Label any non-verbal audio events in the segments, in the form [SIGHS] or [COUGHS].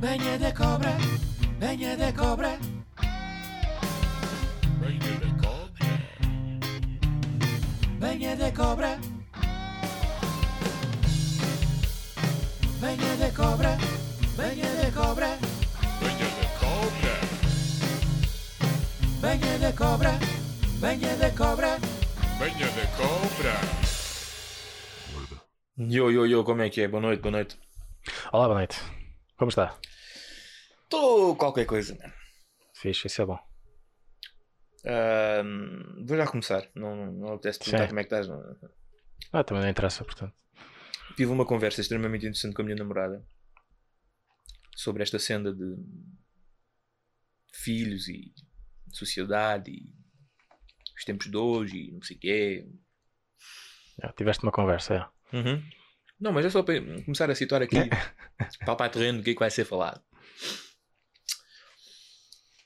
Venha da cobra, venha da cobra. Venha da cobra. Venha da cobra. Venha da cobra, venha da cobra. Venha da cobra. Venha da cobra, venha da cobra. Venha da cobra. Yo, yo, yo, como é que é? Boa noite, boa noite. Olá, boa noite. Como está? Estou qualquer coisa, mano. Fixe, isso é bom. Vou já começar. Não, não apetece perguntar Sim. como é que estás. não. Ah, também não interessa, portanto. Tive uma conversa extremamente interessante com a minha namorada sobre esta senda de filhos e sociedade e os tempos de hoje e não sei o quê. Já, tiveste uma conversa, é. Uhum. Não, mas é só para começar a situar aqui, [LAUGHS] palpar terreno, o que é que vai ser falado.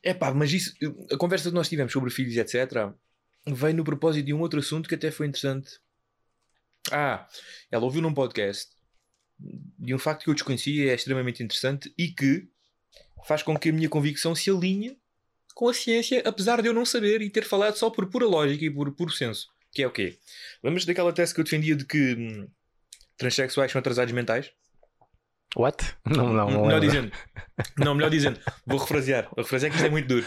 É pá, mas isso, a conversa que nós tivemos sobre filhos, etc., veio no propósito de um outro assunto que até foi interessante. Ah, ela ouviu num podcast de um facto que eu desconhecia, é extremamente interessante e que faz com que a minha convicção se alinhe com a ciência, apesar de eu não saber e ter falado só por pura lógica e por puro senso. Que é o quê? Lembras daquela tese que eu defendia de que hum, transexuais são atrasados mentais? What? Não, não, não melhor dizendo. Não, melhor dizendo. Vou refrasear. Vou refrasear que isto é muito duro.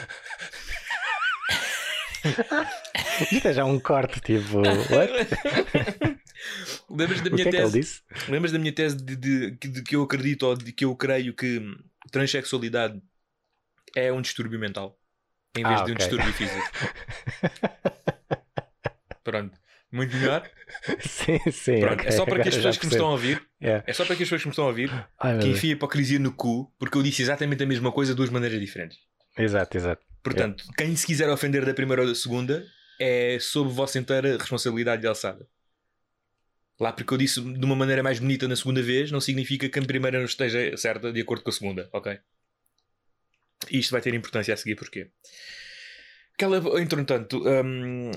[LAUGHS] Isto é já um corte, tipo. What? [LAUGHS] Lembras da o minha que é que tese? disse? Lembras da minha tese de, de- de- de que eu acredito ou de que eu creio que transexualidade é um distúrbio mental em vez Ah, de um ok. distúrbio físico? [LAUGHS] Pronto. Muito melhor. [LAUGHS] sim, sim. Pronto. ok, É só para que as pessoas que me estão a ouvir. percebo. É. Só para que as pessoas que me estão a ouvir Ai, que enfiem a hipocrisia no cu, porque eu disse exatamente a mesma coisa de duas maneiras diferentes. Exato, exato. Portanto, quem se quiser ofender da primeira ou da segunda é sob vossa inteira responsabilidade de alçada. Lá porque eu disse de uma maneira mais bonita na segunda vez, não significa que a primeira não esteja certa de acordo com a segunda, ok? Isto vai ter importância a seguir porquê? Que ela, entretanto, hum,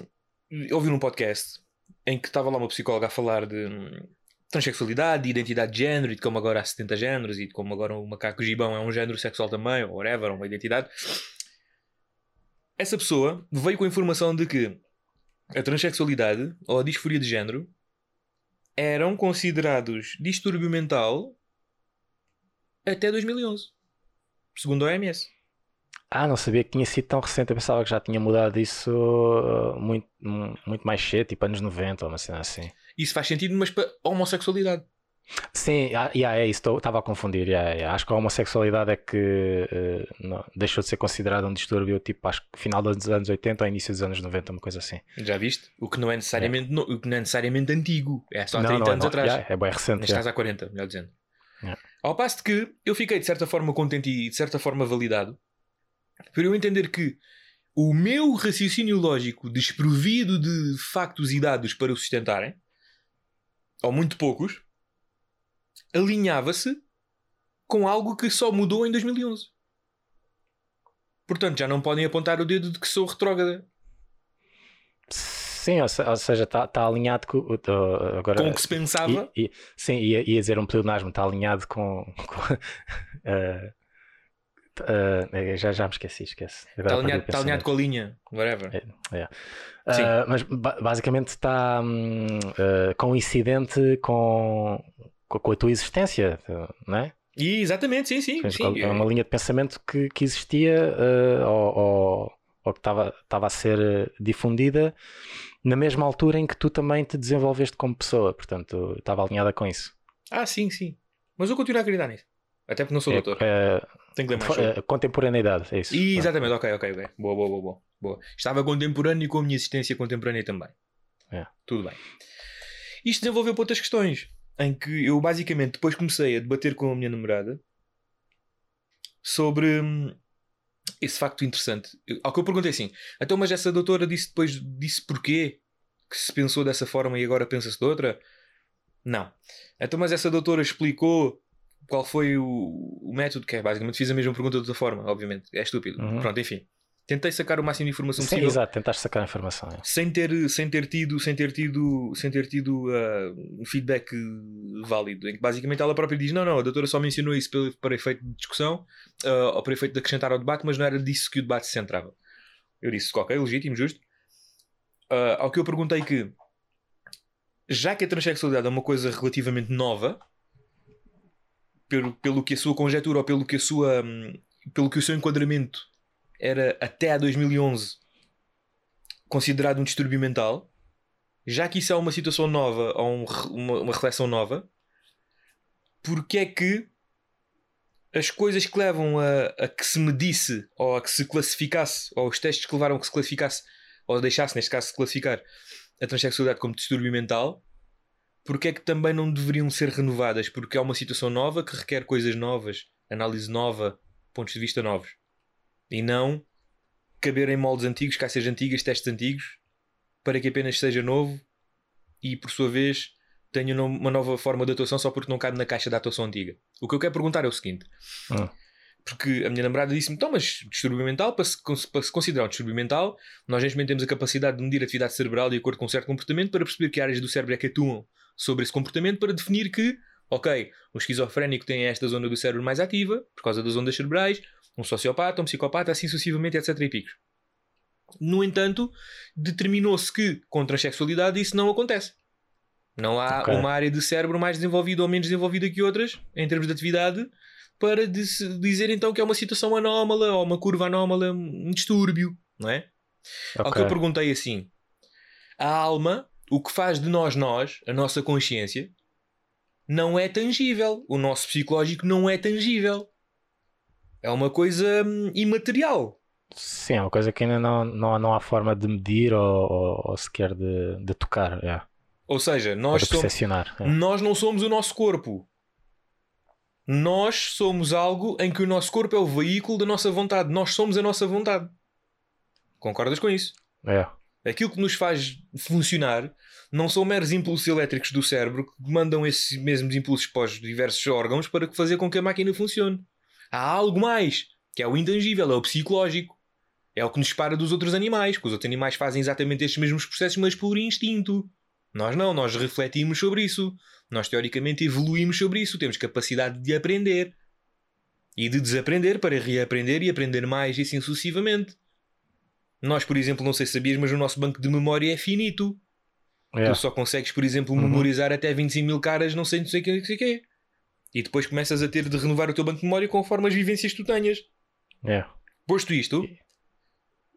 ouvi num podcast em que estava lá uma psicóloga a falar de hum, transexualidade, de identidade de género e de como agora há 70 géneros e de como agora o macaco gibão é um género sexual também, ou whatever, uma identidade. Essa pessoa veio com a informação de que a transexualidade ou a disforia de género eram considerados distúrbio mental até 2011, segundo a OMS. Ah, não sabia que tinha sido tão recente. Eu pensava que já tinha mudado isso uh, muito, mu- muito mais cedo, tipo anos 90 ou uma cena assim. Isso faz sentido, mas para a homossexualidade. Sim, ah, yeah, é isso, estava a confundir. yeah, yeah. Acho que a homossexualidade é que eh, não- deixou de ser considerada um distúrbio, tipo, acho que final dos anos 80 ou início dos anos 90, uma coisa assim. Já viste? O que não é necessariamente, no- o que não é necessariamente antigo. É só há Não, 30 não, anos não, atrás. yeah, é bem recente. Neste yeah. caso há 40, melhor dizendo. Yeah. Ao passo de que eu fiquei de certa forma contente e de certa forma validado por eu entender que o meu raciocínio lógico desprovido de factos e dados para o sustentarem, ou muito poucos, alinhava-se com algo que só mudou em 2011. Portanto, já não podem apontar o dedo de que sou retrógrada. Sim, ou, se- ou seja, está tá alinhado com, agora, Com o que se pensava. E, e- sim, ia, ia dizer um pleonasmo, está alinhado com. [LAUGHS] com eh, eh, já, já me esqueci, esquece. Agora Está alinhado, está alinhado com a linha. Whatever. É, é. Ah, mas ba- basicamente está hum, ah, coincidente com, com, a tua existência, não é? E exatamente, sim, sim. sim. É uma linha de pensamento que, que existia ou, ou- ou que estava estava a ser difundida na mesma altura em que tu também te desenvolveste como pessoa, portanto estava alinhada com isso. Ah, sim, sim. Mas eu continuo a acreditar nisso. Até porque não sou É, doutor. é, Tenho que ler mais é, contemporaneidade, é isso. E, exatamente, ok, ok, ok. Boa, boa, boa, boa, boa. Estava contemporâneo com a minha existência contemporânea também. É. Tudo bem. Isto desenvolveu para outras questões. Em que eu basicamente depois comecei a debater com a minha namorada sobre hum, esse facto interessante. Eu- Ao que eu perguntei assim: então, mas essa doutora disse depois disse porquê que se pensou dessa forma e agora pensa-se de outra? Não. Então, mas essa doutora explicou qual foi o, o método, que é basicamente fiz a mesma pergunta de outra forma, obviamente. É estúpido. Uhum. Pronto, enfim. Tentei sacar o máximo de informação Sim, possível. exato, tentaste sacar a informação. é. sem ter, sem ter tido, sem ter tido, sem ter tido ah, um feedback válido, em que basicamente ela própria diz: Não, não, a doutora só mencionou isso para, para efeito de discussão, ah, ou para efeito de acrescentar ao debate, mas não era disso que o debate se centrava. Eu disse: Ok, legítimo, justo. Ah, ao que eu perguntei que, já que a transexualidade é uma coisa relativamente nova, pelo, pelo que a sua conjetura ou pelo que, a sua, hum, pelo que o seu enquadramento era até a 2011 considerado um distúrbio mental, já que isso é uma situação nova ou um uma, uma reflexão nova, porque é que as coisas que levam a, a que se medisse ou a que se classificasse, ou os testes que levaram a que se classificasse, ou deixasse, neste caso, se classificar a transexualidade como distúrbio mental, porque é que também não deveriam ser renovadas? Porque é uma situação nova que requer coisas novas, análise nova, pontos de vista novos. E não caber em moldes antigos, caixas antigas, testes antigos, para que apenas seja novo e, por sua vez, tenha uma nova forma de atuação só porque não cabe na caixa da atuação antiga. O que eu quero perguntar é o seguinte: Hum. porque a minha namorada disse-me, então, mas distúrbio mental, para se, para se considerar um distúrbio mental, nós neste momento temos a capacidade de medir a atividade cerebral de acordo com um certo comportamento para perceber que áreas do cérebro é que atuam sobre esse comportamento para definir que, ok, um esquizofrénico tem esta zona do cérebro mais ativa, por causa das ondas cerebrais, um sociopata, um psicopata, assim sucessivamente, etc. e picos. No entanto, determinou-se que com transexualidade isso não acontece. Não há Ok. uma área de cérebro mais desenvolvida ou menos desenvolvida que outras, em termos de atividade, para dizer então que é uma situação anómala ou uma curva anómala, um distúrbio, não é? Ao que eu perguntei assim: a alma, o que faz de nós nós, a nossa consciência, não é tangível. O nosso psicológico não é tangível. É uma coisa hum, imaterial. Sim, é uma coisa que ainda não, não, não há forma de medir ou, ou, ou sequer de, de tocar, é. Ou seja, ou nós, de somos, é. nós não somos o nosso corpo. Nós somos algo em que o nosso corpo é o veículo da nossa vontade. Nós somos a nossa vontade. Concordas com isso? É. Aquilo que nos faz funcionar não são meros impulsos elétricos do cérebro que mandam esses mesmos impulsos para os diversos órgãos para fazer com que a máquina funcione. Há algo mais, que é o intangível, é o psicológico. É o que nos separa dos outros animais, que os outros animais fazem exatamente estes mesmos processos, mas por instinto. Nós não, nós refletimos sobre isso. Nós teoricamente evoluímos sobre isso, temos capacidade de aprender e de desaprender para reaprender e aprender mais e assim sucessivamente. Nós, por exemplo, não sei se sabias, mas o nosso banco de memória é finito. É. Tu só consegues, por exemplo, Uhum. memorizar até 25 mil caras, não sei, não sei o que, não sei o quê. E depois começas a ter de renovar o teu banco de memória conforme as vivências que tu tenhas. É. Posto isto,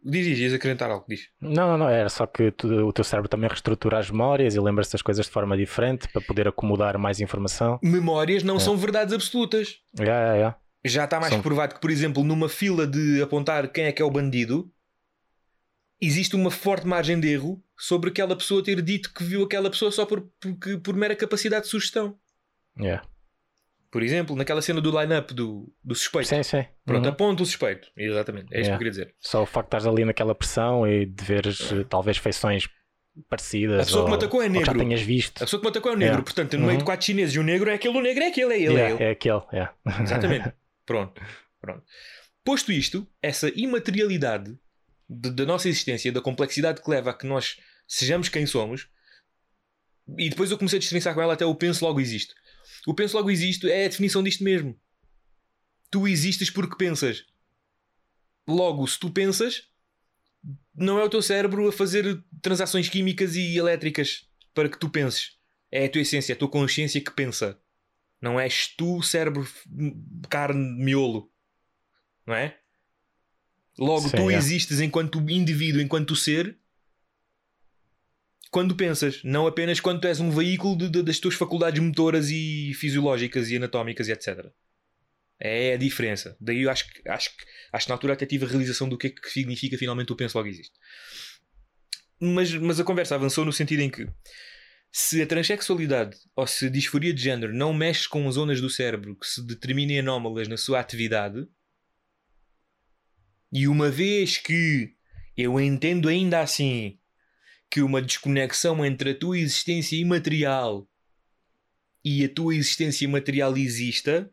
diz, diz, ias acrescentar algo, diz. Não, não, não, era só que tu- o teu cérebro também reestrutura as memórias e lembra-se das coisas de forma diferente para poder acomodar mais informação. Memórias não É. são verdades absolutas. É, é. Já está mais São- provado que, por exemplo, numa fila de apontar quem é que é o bandido, existe uma forte margem de erro sobre aquela pessoa ter dito que viu aquela pessoa só por, porque- por mera capacidade de sugestão. É. Por exemplo, naquela cena do line-up do, do suspeito. Sim, sim. Pronto, Uhum. aponta o suspeito. Exatamente, é isso que Yeah. eu queria dizer. Só o facto de estás ali naquela pressão e de veres eh, talvez feições parecidas. A pessoa que ou, me atacou é que já negro. tenhas visto. A pessoa que me atacou é o negro, Yeah. portanto, no meio de Uhum. quatro chineses e um negro é aquele, o negro é aquele, é ele, é Yeah, ele. é aquele, é. Exatamente. [LAUGHS] Pronto. Pronto. Posto isto, essa imaterialidade da nossa existência, da complexidade que leva a que nós sejamos quem somos, e depois eu comecei a destrinçar com ela até o penso logo existo. O penso logo existo é a definição disto mesmo. Tu existes porque pensas. Logo, se tu pensas, não é o teu cérebro a fazer transações químicas e elétricas para que tu penses. É a tua essência, a tua consciência que pensa. Não és tu, cérebro, carne, miolo. Não é? Logo, Sim, tu é. existes enquanto indivíduo, enquanto ser, quando pensas, não apenas quando tu és um veículo de- de- das tuas faculdades motoras e fisiológicas e anatómicas e etc. É a diferença. Daí eu acho que, acho acho que na altura até tive a realização do que é que significa finalmente o penso logo existe. Mas, mas a conversa avançou no sentido em que se a transexualidade ou se a disforia de género não mexe com zonas do cérebro que se determinem anómalas na sua atividade, e uma vez que eu entendo ainda assim que uma desconexão entre a tua existência imaterial e a tua existência material exista,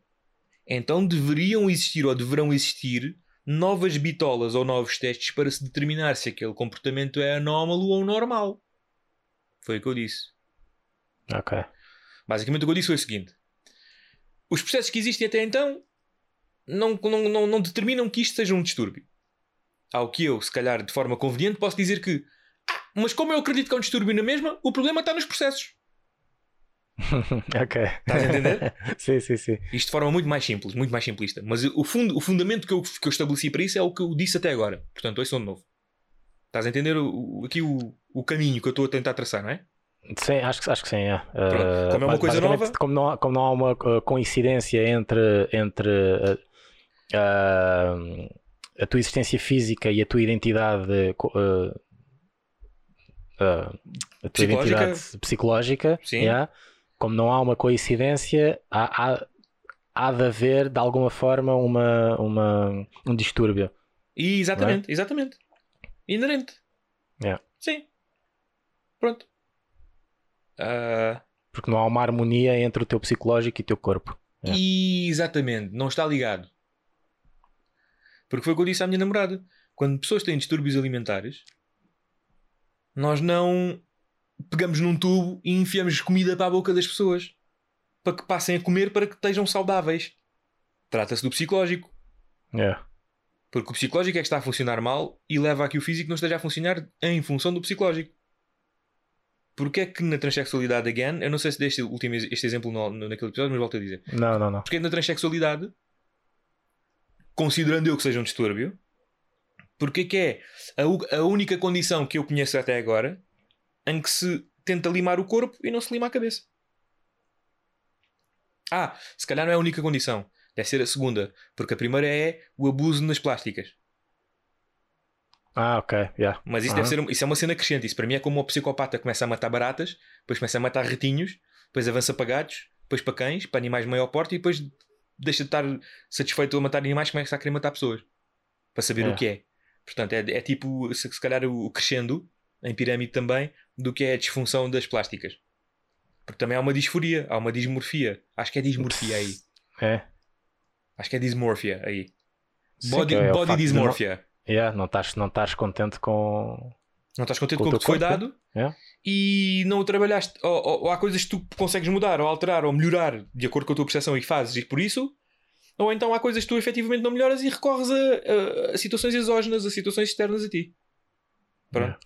então deveriam existir ou deverão existir novas bitolas ou novos testes para se determinar se aquele comportamento é anómalo ou normal. Foi o que eu disse. Ok. Basicamente o que eu disse foi o seguinte: os processos que existem até então não, não, não, não determinam que isto seja um distúrbio. Ao que eu, se calhar de forma conveniente, posso dizer que, ah, mas como eu acredito que é um distúrbio na mesma, o problema está nos processos. [LAUGHS] ok. Estás a entender? [LAUGHS] sim, sim, sim. Isto de forma muito mais simples, muito mais simplista. Mas o, fundo, o fundamento que eu, que eu estabeleci para isso é o que eu disse até agora. Portanto, ouçam de novo. Estás a entender o, o- aqui o, o caminho que eu estou a tentar traçar, não é? Sim, acho que, acho que sim. É. Pronto, como é uma coisa nova- Como não, há, como não há uma uh, coincidência entre, entre uh, uh, a tua existência física e a tua identidade. uh, uh, a tua Psicológica? identidade psicológica, yeah, como não há uma coincidência, há, há, há de haver de alguma forma uma, uma, um distúrbio. E exatamente, exatamente. Inerente. Yeah. Sim. Pronto. Ah, Porque não há uma harmonia entre o teu psicológico e o teu corpo. É. Exatamente, não está ligado. Porque foi o que eu disse à minha namorada. Quando pessoas têm distúrbios alimentares, nós não pegamos num tubo e enfiamos comida para a boca das pessoas para que passem a comer para que estejam saudáveis. Trata-se do psicológico. Yeah. Porque o psicológico é que está a funcionar mal e leva a que o físico não esteja a funcionar em função do psicológico. Porque é que na transexualidade, again, eu não sei se dei este, último, este exemplo no, no- naquele episódio, mas volto a dizer. Não, não, não. Porque na transexualidade, considerando eu que seja um distúrbio, porque é que é a, a única condição que eu conheço até agora em que se tenta limar o corpo e não se lima a cabeça. Ah, se calhar não é a única condição. Deve ser a segunda. Porque a primeira é o abuso nas plásticas. Ah, ok. Yeah. Mas isso, Aham. deve ser, isso é uma cena crescente. Isso para mim é como o psicopata começa a matar baratas, depois começa a matar ratinhos, depois avança para gatos, depois para cães, para animais de maior porte e depois deixa de estar satisfeito a matar animais começa a querer matar pessoas. Para saber É. o que é. Portanto, é, é tipo, se, se calhar, o crescendo, em pirâmide também, do que é a disfunção das plásticas. Porque também há uma disforia, há uma dismorfia. Acho que é dismorfia aí. É. Acho que é dismorfia aí. Sim, Body, que é body de não-. Yeah, não estás não estás contente com. Não estás contente Com o que te foi dado é. E não o trabalhaste. Ou, ou- ou há coisas que tu consegues mudar, ou alterar, ou melhorar de acordo com a tua percepção e fazes e por isso. Ou então há coisas que tu efetivamente não melhoras e recorres a, a- a situações exógenas, a situações externas a ti. Pronto.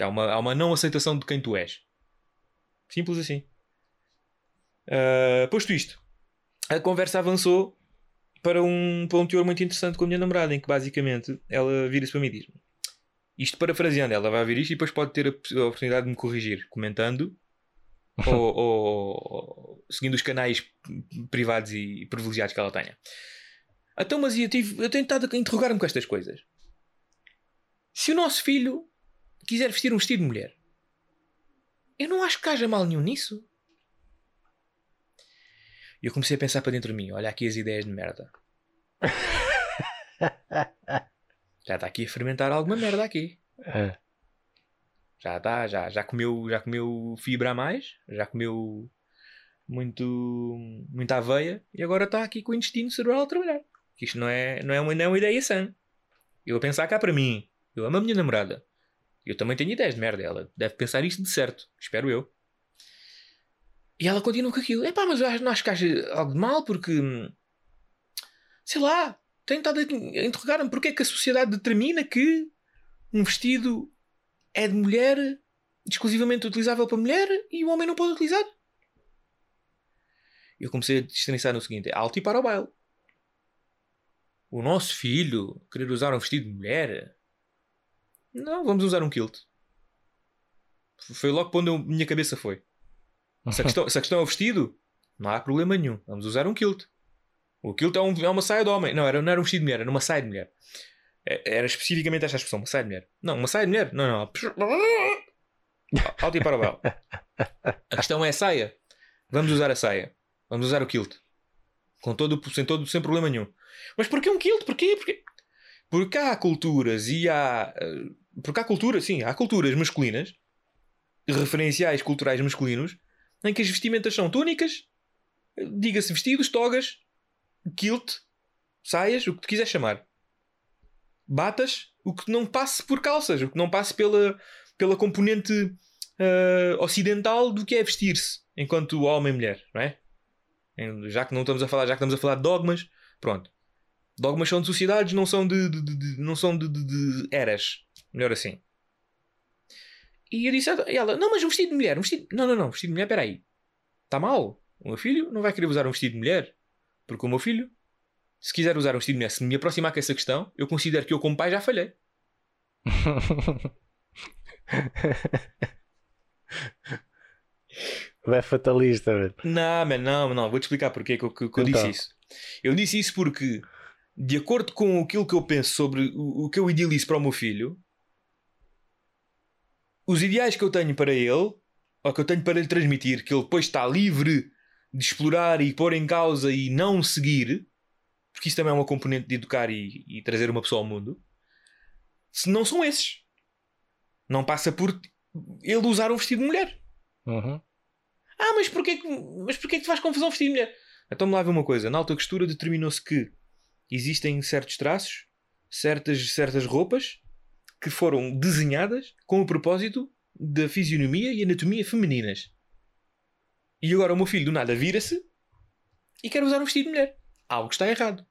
Há, uma, há uma não aceitação de quem tu és. Simples assim. Ah, posto isto, a conversa avançou para um, para um teor muito interessante com a minha namorada, em que basicamente ela vira-se para mim e diz isto parafraseando, ela vai ouvir isto e depois pode ter a oportunidade de me corrigir, comentando ou, [LAUGHS] ou- ou seguindo os canais privados e privilegiados que ela tenha. Então, mas eu, tive, eu tenho estado a interrogar-me com estas coisas. Se o nosso filho quiser vestir um vestido de mulher, eu não acho que haja mal nenhum nisso. E eu comecei a pensar para dentro de mim: olha aqui as ideias de merda. [LAUGHS] Já está aqui a fermentar alguma merda aqui. É. Já está, já, já comeu, já comeu fibra a mais, já comeu muito, muita aveia e agora está aqui com o intestino cerebral a trabalhar. Que Isto não é, não é, uma, não é uma ideia sã. Eu a pensar cá para mim, eu amo a minha namorada. Eu também tenho ideias de merda. Ela deve pensar isto de certo, espero eu. E ela continua com aquilo. Epá, mas eu acho- não acho que haja algo de mal porque. Sei lá, tenho estado a interrogar-me porque é que a sociedade determina que um vestido é de mulher, exclusivamente utilizável para mulher e o homem não pode utilizar. Eu comecei a destrinçar no seguinte: é alto e para o baile. O nosso filho querer usar um vestido de mulher? Não, vamos usar um kilt. Foi logo para onde a minha cabeça foi. Se a, [LAUGHS] questão, se a questão é o vestido, não há problema nenhum. Vamos usar um kilt. O kilt é, um- é uma saia de homem. Não, era, não era um vestido de mulher, era uma saia de mulher. É- Era especificamente esta expressão, uma saia de mulher. Não, uma saia de mulher. Não, não. Alto e para o baile. A questão é a saia. Vamos usar a saia. Vamos usar o kilt. Com todo, sem, todo, sem problema nenhum. Mas porquê um kilt? Porquê? Porquê? Porque há culturas e há. eh, Porque há culturas, sim, há culturas masculinas, referenciais culturais masculinos, em que as vestimentas são túnicas, diga-se vestidos, togas, kilt, saias, o que tu quiser chamar. batas o que não passe por calças, o que não passe pela, pela componente ah, ocidental do que é vestir-se enquanto homem e mulher, não é? Já que não estamos a falar, já que estamos a falar de dogmas, pronto. Dogmas são de sociedades, não são de, de- de- não são de, de- eras. Melhor assim. E eu disse a ela: Não, mas um vestido de mulher, um vestido. Não, não, não, vestido de mulher, peraí. Está mal. O meu filho não vai querer usar um vestido de mulher. Porque o meu filho, se quiser usar um mulher, se me aproximar com essa questão, eu considero que eu, como pai, já falhei. [LAUGHS] é fatalista, velho. Não, man, não, não. Vou-te explicar porque que eu, que- que eu Então. disse isso. Eu disse isso porque, de acordo com aquilo que eu penso sobre o, o que eu idealizo para o meu filho, os ideais que eu tenho para ele, ou que eu tenho para lhe transmitir, que ele depois está livre de explorar e pôr em causa e não seguir, porque isso também é uma componente de educar e, e trazer uma pessoa ao mundo, se não são esses. Não passa por ele usar um vestido de mulher. Uhum. Ah, mas porquê que, mas porquê que tu faz confusão vestir de mulher? Então me lá ver uma coisa. Na alta costura determinou-se que existem certos traços, certas, certas roupas que foram desenhadas com o propósito da fisionomia e anatomia femininas. E agora o meu filho do nada vira-se e quer usar um vestido de mulher. Algo está errado.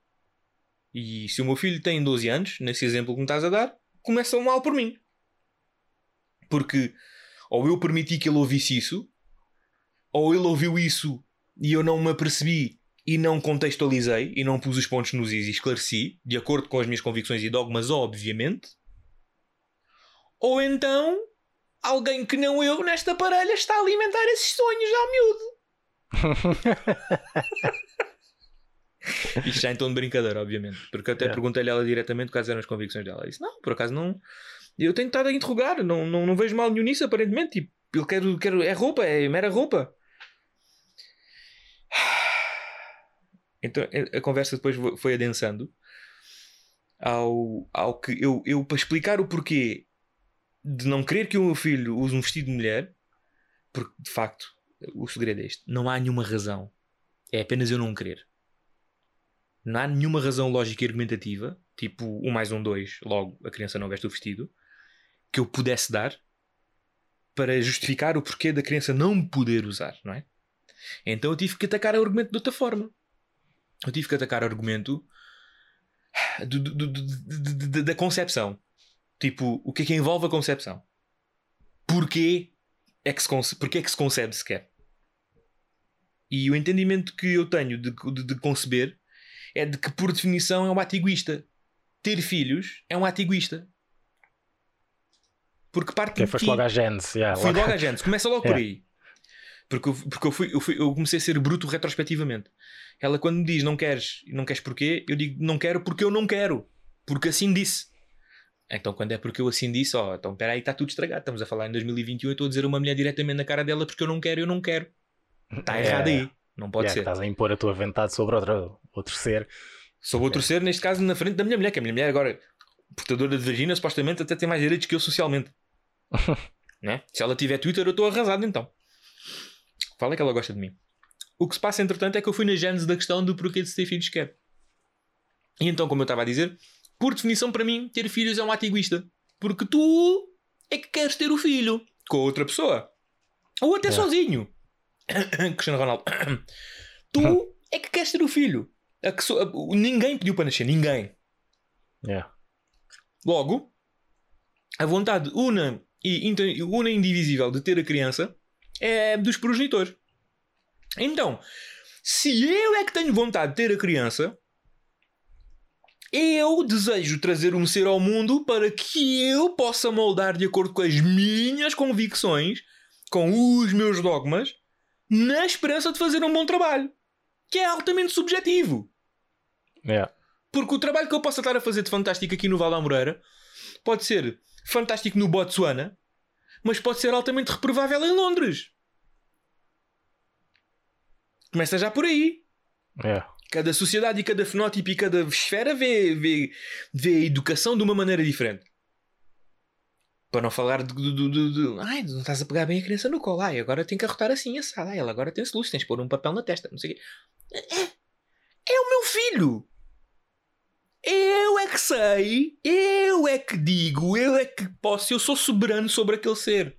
E se o meu filho tem 12 anos, nesse exemplo que me estás a dar, começa mal por mim. Porque ou eu permiti que ele ouvisse isso, ou ele ouviu isso e eu não me apercebi e não contextualizei e não pus os pontos nos is e esclareci, de acordo com as minhas convicções e dogmas, obviamente. Ou então alguém que não eu nesta parelha está a alimentar esses sonhos ao miúdo. [LAUGHS] Isto já em tom de brincadeira, obviamente. Porque eu até Yeah. perguntei-lhe ela diretamente quais eram as convicções dela. Ela disse: Não, por acaso não. Eu tenho estado a interrogar, não, não, não vejo mal nenhum nisso, aparentemente. Tipo, eu quero, quero. É roupa, é mera roupa. [SIGHS] Então a- a conversa depois foi adensando ao, ao que eu, eu, para explicar o porquê de não querer que o meu filho use um vestido de mulher, porque de facto o segredo é este: não há nenhuma razão, é apenas eu não querer. Não há nenhuma razão lógica e argumentativa, tipo um mais um dois, logo a criança não veste o vestido, que eu pudesse dar para justificar o porquê da criança não poder usar, não é? Então eu tive que atacar o argumento de outra forma. Eu tive que atacar o argumento do- do- do- da concepção. Tipo, o que é que envolve a concepção? Porquê é que se, conce- porquê é que se concebe sequer? E o entendimento que eu tenho de, de- de conceber é de que, por definição, é um ato egoísta. Ter filhos é um ato egoísta. Porque parte de foste ti. logo à Gênesis. yeah, Fui logo- à gente, começa logo por [LAUGHS] É. aí. Porque, eu, porque eu, fui, eu, fui- eu comecei a ser bruto retrospectivamente. Ela, quando me diz não queres, não queres porquê, eu digo não quero porque eu não quero. Porque assim disse. Então, quando é porque eu assim disse, ó, então espera aí, está tudo estragado. Estamos a falar em 2021 eu estou a dizer a uma mulher diretamente na cara dela porque eu não quero, eu não quero. Está É. errado aí. Não pode Yeah, ser. Estás a impor a tua vontade sobre outro, outro ser. Sou outro ser, neste caso, na frente da minha mulher, que a minha mulher agora, portadora de vagina, supostamente até tem mais direitos que eu socialmente. [LAUGHS] né? Se ela tiver Twitter, eu estou arrasado então. Fala que ela gosta de mim. O que se passa, entretanto, é que eu fui na gênese da questão do porquê de se ter filhos quer. E então, como eu estava a dizer, por definição, para mim, ter filhos é um ato egoísta. Porque tu é que queres ter o filho com outra pessoa. Ou até É. sozinho. [COUGHS] Cristiano Ronaldo. [COUGHS] tu é que queres ter o filho. A que so- ninguém pediu para nascer, ninguém. Yeah. Logo, a vontade una e inter- una indivisível de ter a criança é dos progenitores. Então, se eu é que tenho vontade de ter a criança, eu desejo trazer um ser ao mundo para que eu possa moldar de acordo com as minhas convicções, com os meus dogmas, na esperança de fazer um bom trabalho. Que é altamente subjetivo. Yeah. Porque o trabalho que eu possa estar a fazer de fantástico aqui no Val da Moreira pode ser fantástico no Botsuana, mas pode ser altamente reprovável em Londres. Começa já por aí. Yeah. Cada sociedade e cada fenótipo e cada esfera vê, vê, vê a educação de uma maneira diferente. Para não falar de, de, de, de- Ai, não estás a pegar bem a criança no colo. Ai, agora tem que arrotar assim, assado. Ai, ela agora tem-se luz, tens de pôr um papel na testa. Não sei o quê. É, é o meu filho. Eu é que sei, eu é que digo, eu é que posso, eu sou soberano sobre aquele ser.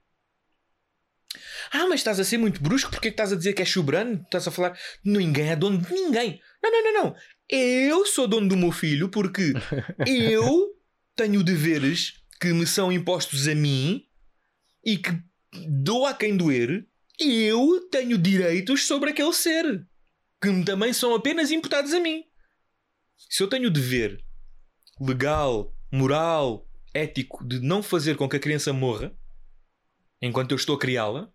Ah, mas estás a ser muito brusco, porque é que estás a dizer que és soberano? Estás a falar, ninguém é dono de ninguém. Não, não, não, não. Eu sou dono do meu filho porque eu [LAUGHS] tenho deveres que me são impostos a mim e que dou a quem doer. Eu tenho direitos sobre aquele ser que também são apenas imputados a mim. Se eu tenho o dever legal, moral, ético de não fazer com que a criança morra enquanto eu estou a criá-la,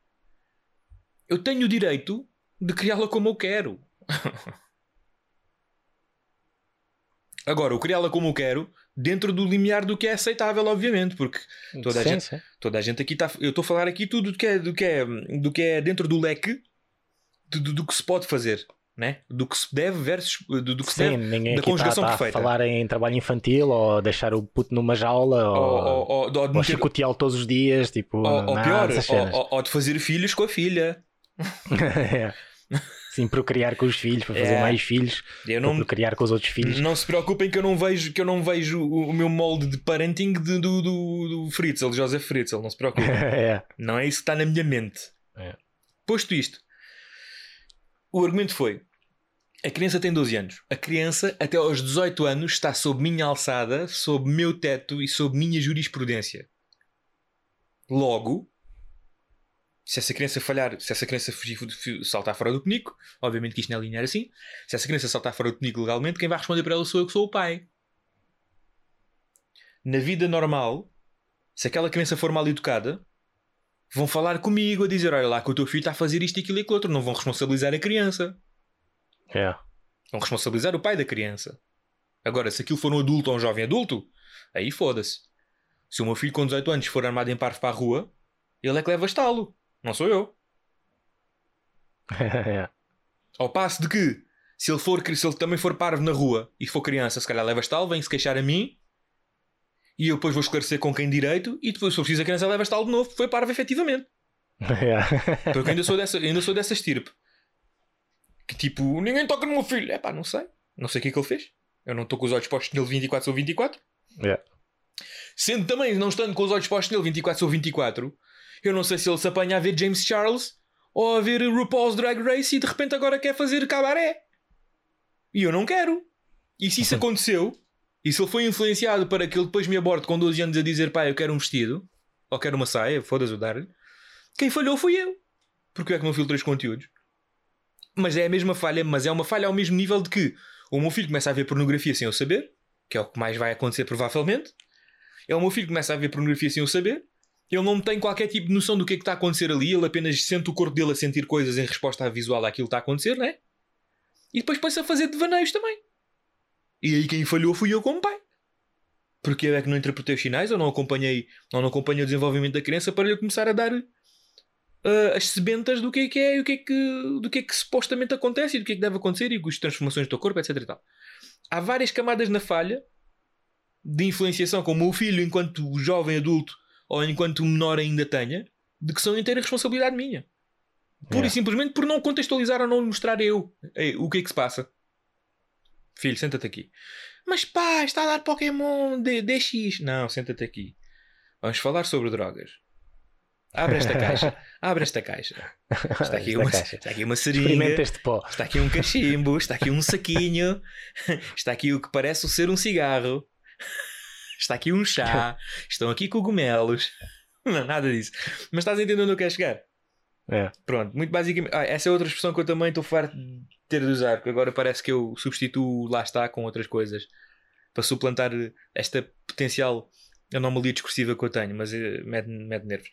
eu tenho o direito de criá-la como eu quero. [LAUGHS] Agora, eu criá-la como eu quero, dentro do limiar do que é aceitável, obviamente, porque toda a, Sim, gente, sim. toda a gente aqui está. Eu estou a falar aqui tudo do que é, do que é, do que é dentro do leque do, do- do que se pode fazer, né? do que se deve versus do, do que se Sim, deve. ninguém da está conjugação a perfeita. falar em trabalho infantil ou deixar o puto numa jaula Ou, ou, ou, ou, ou meter- chicoteá-lo todos os dias, tipo, ou- ou pior, ou- ou de fazer filhos com a filha. [LAUGHS] É. Sim, procriar com os filhos, para fazer É. mais filhos, Eu para não, procriar com os outros filhos. não se preocupem que eu não vejo, que eu não vejo o, o meu molde de parenting de- do, do, do Fritzl, de Joseph Fritzl, não se preocupem. [LAUGHS] é. Não é isso que está na minha mente. É. Posto isto, o argumento foi: a criança tem 12 anos. A criança, até aos 18 anos, está sob minha alçada, sob meu teto e sob minha jurisprudência. Logo, se essa criança falhar, se essa criança fugir, fu- saltar fora do penico, obviamente que isto não é linear assim. Se essa criança saltar fora do penico legalmente, quem vai responder para ela sou eu que sou o pai. Na vida normal, se aquela criança for mal educada, vão falar comigo a dizer: Olha lá, que o teu filho está a fazer isto, aquilo e aquilo outro. Não vão responsabilizar a criança. É. Vão responsabilizar o pai da criança. Agora, se aquilo for um adulto ou um jovem adulto, aí foda-se. Se o meu filho com 18 anos for armado em parvo para a rua, ele é que leva estalo. Não sou eu. [LAUGHS] É. Ao passo de que, se ele, for, se ele também for parvo na rua e for criança, se calhar leva estalo, vem-se queixar a mim. E eu depois vou esclarecer com quem direito. E depois, se for preciso, a criança leva estalo de novo. Foi parvo, efetivamente. [LAUGHS] É. Porque eu ainda sou dessa, ainda sou dessa estirpe. Que tipo, ninguém toca no meu filho. É pá, não sei. Não sei o que é que ele fez. Eu não estou com os olhos postos nele 24 sobre 24. É. Sendo também, não estando com os olhos postos nele 24 sobre 24, eu não sei se ele se apanha a ver James Charles ou a ver RuPaul's Drag Race e de repente agora quer fazer cabaré. E eu não quero. E se isso [LAUGHS] aconteceu, e se ele foi influenciado para que ele depois me aborde com 12 anos a dizer pai, eu quero um vestido, ou quero uma saia, foda-se o dar-lhe, quem falhou fui eu. Porque eu é que não filtrei os conteúdos. Mas é a mesma falha, mas é uma falha ao mesmo nível de que o meu filho começa a ver pornografia sem eu saber, que é o que mais vai acontecer provavelmente. É o meu filho que começa a ver pornografia sem eu saber. Ele não tem qualquer tipo de noção do que é que está a acontecer ali, ele apenas sente o corpo dele a sentir coisas em resposta à visual àquilo que está a acontecer, não é? E depois põe-se a fazer devaneios também. E aí quem falhou fui eu como pai. Porque eu é que não interpretei os sinais, ou não acompanhei, ou não acompanhei o desenvolvimento da criança para lhe começar a dar ah, as sebentas do que é que é e o que é que, do que é que supostamente acontece e do que é que deve acontecer e as transformações do teu corpo, etc. E tal. Há várias camadas na falha de influenciação como o filho, enquanto jovem adulto ou enquanto menor ainda tenha, de que são inteira responsabilidade minha. Pura É. e simplesmente por não contextualizar ou não mostrar eu eh, o que é que se passa. Filho, senta-te aqui. Mas pá, está a dar Pokémon DX. Não, senta-te aqui. Vamos falar sobre drogas. Abre esta caixa. Abre esta caixa. Está aqui, uma, caixa. está aqui uma seringa. este pó. Está aqui um cachimbo. Está aqui um saquinho. Está aqui o que parece ser um cigarro. Está aqui um chá. [LAUGHS] Estão aqui cogumelos. [LAUGHS] Não, nada disso. Mas estás a entender onde eu quero chegar? É. Pronto, muito basicamente. Ah, essa é outra expressão que eu também estou farto de ter de usar, porque agora parece que eu substituo lá está com outras coisas para suplantar esta potencial anomalia discursiva que eu tenho, mas eh, mete, mete nervos.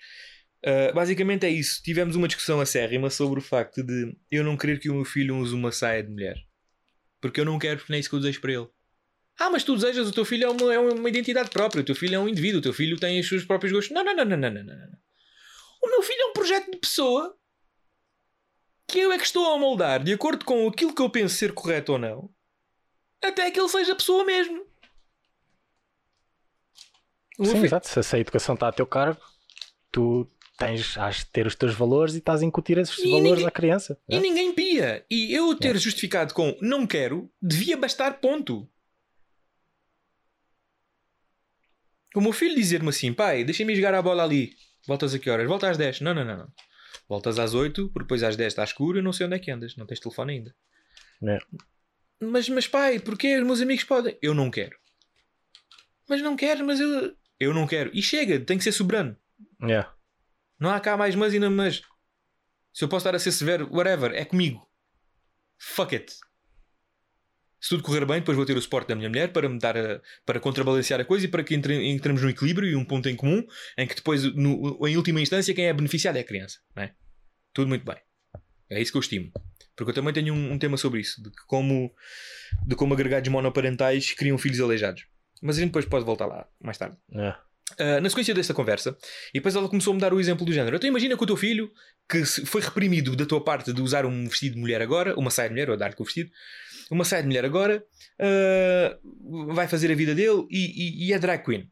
Ah, basicamente é isso. Tivemos uma discussão acérrima sobre o facto de eu não querer que o meu filho use uma saia de mulher. Porque eu não quero, porque nem é isso que eu desejo para ele. Ah, mas tu desejas, o teu filho é uma, é uma identidade própria, o teu filho é um indivíduo, o teu filho tem os seus próprios gostos. Não, não, não, não, não, não, não. O meu filho é um projeto de pessoa que eu é que estou a moldar de acordo com aquilo que eu penso ser correto ou não, até que ele seja pessoa mesmo. O Sim, exato. Se essa educação está a teu cargo, tu tens, has de ter os teus valores e estás a incutir esses E valores ninguém- à criança. E É. ninguém pia. E eu ter justificado com não quero, devia bastar ponto. O meu filho dizer-me assim, pai, deixa-me jogar a bola ali. Voltas a que horas? Volta às 10. Não, não, não, não. Voltas às 8, porque depois às 10 está escuro, eu não sei onde é que andas, não tens telefone ainda. É. Mas, mas pai, porquê os meus amigos podem? Eu não quero. Mas não queres, mas eu. Eu não quero. E chega, tem que ser soberano. Yeah. Não há cá mais mas e não mas. Se eu posso estar a ser severo, whatever, é comigo. Fuck it. Se tudo correr bem, depois vou ter o suporte da minha mulher para me dar a, para contrabalancear a coisa e para que entre, entremos num equilíbrio e um ponto em comum em que depois, no- em última instância, quem é beneficiado é a criança. Não é? Tudo muito bem. É isso que eu estimo. Porque eu também tenho um, um tema sobre isso, de como, de como agregados monoparentais criam filhos aleijados. Mas a gente depois pode voltar lá mais tarde. Yeah. Uh, na sequência desta conversa, e depois ela começou a me dar o exemplo do género. Então imagina que o teu filho, que foi reprimido da tua parte de usar um vestido de mulher agora, uma saia de mulher, ou dar-lhe com o vestido, uma saia de mulher agora, uh, vai fazer a vida dele e, e- e é drag queen.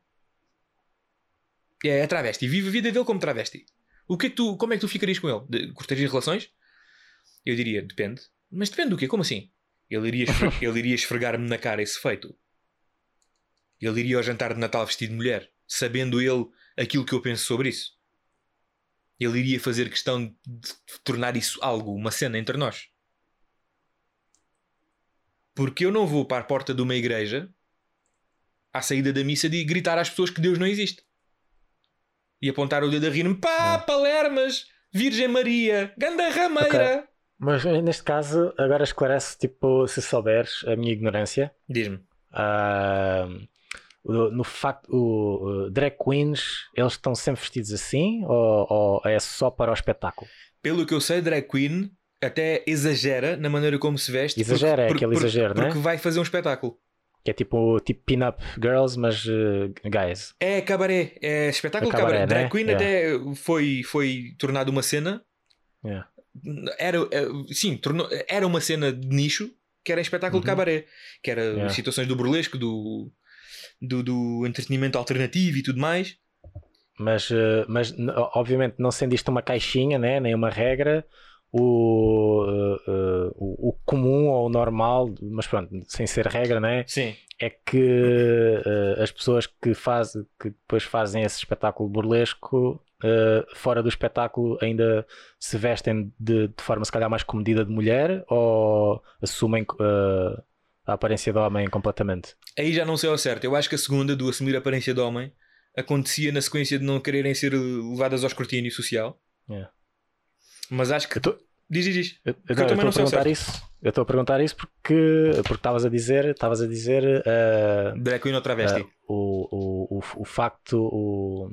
É, é travesti, vive a vida dele como travesti. O que é que tu, como é que tu ficarias com ele? De- Cortarias relações? Eu diria, depende. Mas depende do quê? Como assim? Ele iria, [LAUGHS] ele iria esfregar-me na cara esse feito. Ele iria ao jantar de Natal vestido de mulher, sabendo ele aquilo que eu penso sobre isso. Ele iria fazer questão de tornar isso algo, uma cena entre nós. Porque eu não vou para a porta de uma igreja à saída da missa de gritar às pessoas que Deus não existe. E apontar o dedo a rir-me: pá, Palermas, Virgem Maria, ganda rameira. Mas eh, neste caso, agora esclarece, tipo, se souberes a minha ignorância. Diz-me. o- no facto, o, o drag queens, eles estão sempre vestidos assim ou, ou é só para o espetáculo? Pelo que eu sei, drag queen até exagera na maneira como se veste. Exagera, é aquele exagero, não é? Porque vai fazer um espetáculo. Que é tipo, tipo pin-up girls, mas eh, guys. É cabaré, é espetáculo É cabaré. cabaré, Drag né? queen Yeah. até foi, foi tornado uma cena. Yeah. Era, eh, sim, tornou, era uma cena de nicho que era espetáculo de Uhum. cabaré. Que era Yeah. situações do burlesco, do, do, do entretenimento alternativo e tudo mais. Mas, eh, mas obviamente, não sendo isto uma caixinha, né, nem uma regra, o, eh, eh, o, o comum ou o normal, mas pronto, sem ser regra, né, Sim. é que eh, as pessoas que, faz, que depois fazem esse espetáculo burlesco, eh, fora do espetáculo, ainda se vestem de, de forma se calhar mais comedida de mulher ou assumem eh, a aparência de homem completamente? Aí já não sei ao certo. Eu acho que a segunda, do assumir a aparência de homem, acontecia na sequência de não quererem ser levadas ao escrutínio social. Yeah. Mas acho que. Eu tô- Diz, diz, diz. Eu, eu eu não, eu também estou não a sei perguntar isso. Eu estou a perguntar isso porque porque estavas a dizer, estavas a dizer eh, Drag queen ou travesti. eh, o, o, o, o facto o,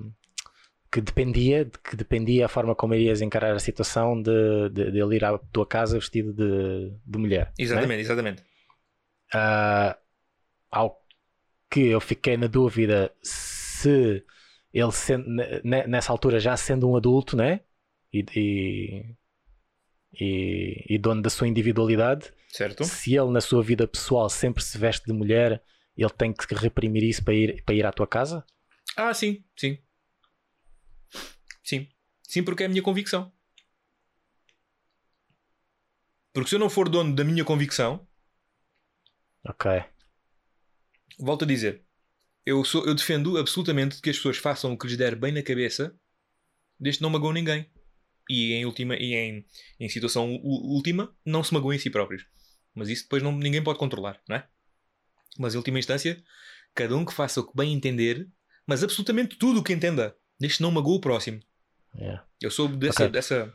que dependia de que dependia a forma como irias encarar a situação de, de, de ele ir à tua casa vestido de, de mulher. exatamente, né? exatamente. Ah, ao que eu fiquei na dúvida se ele sendo, ne- nessa altura já sendo um adulto, né? E, e, e, e dono da sua individualidade, Certo? se ele na sua vida pessoal sempre se veste de mulher, ele tem que reprimir isso para ir, para ir à tua casa? Ah, sim, sim. Sim. Sim, porque é a minha convicção. Porque se eu não for dono da minha convicção, Ok. volto a dizer, eu, sou, eu defendo absolutamente que as pessoas façam o que lhes der bem na cabeça, desde que não magoam ninguém. E em, última, e em, em situação última, não se magoem a si próprios. Mas isso depois não, ninguém pode controlar, não é? Mas em última instância, cada um que faça o que bem entender, mas absolutamente tudo o que entenda, que não magoe o próximo. Yeah. Eu sou dessa. Ok. dessa,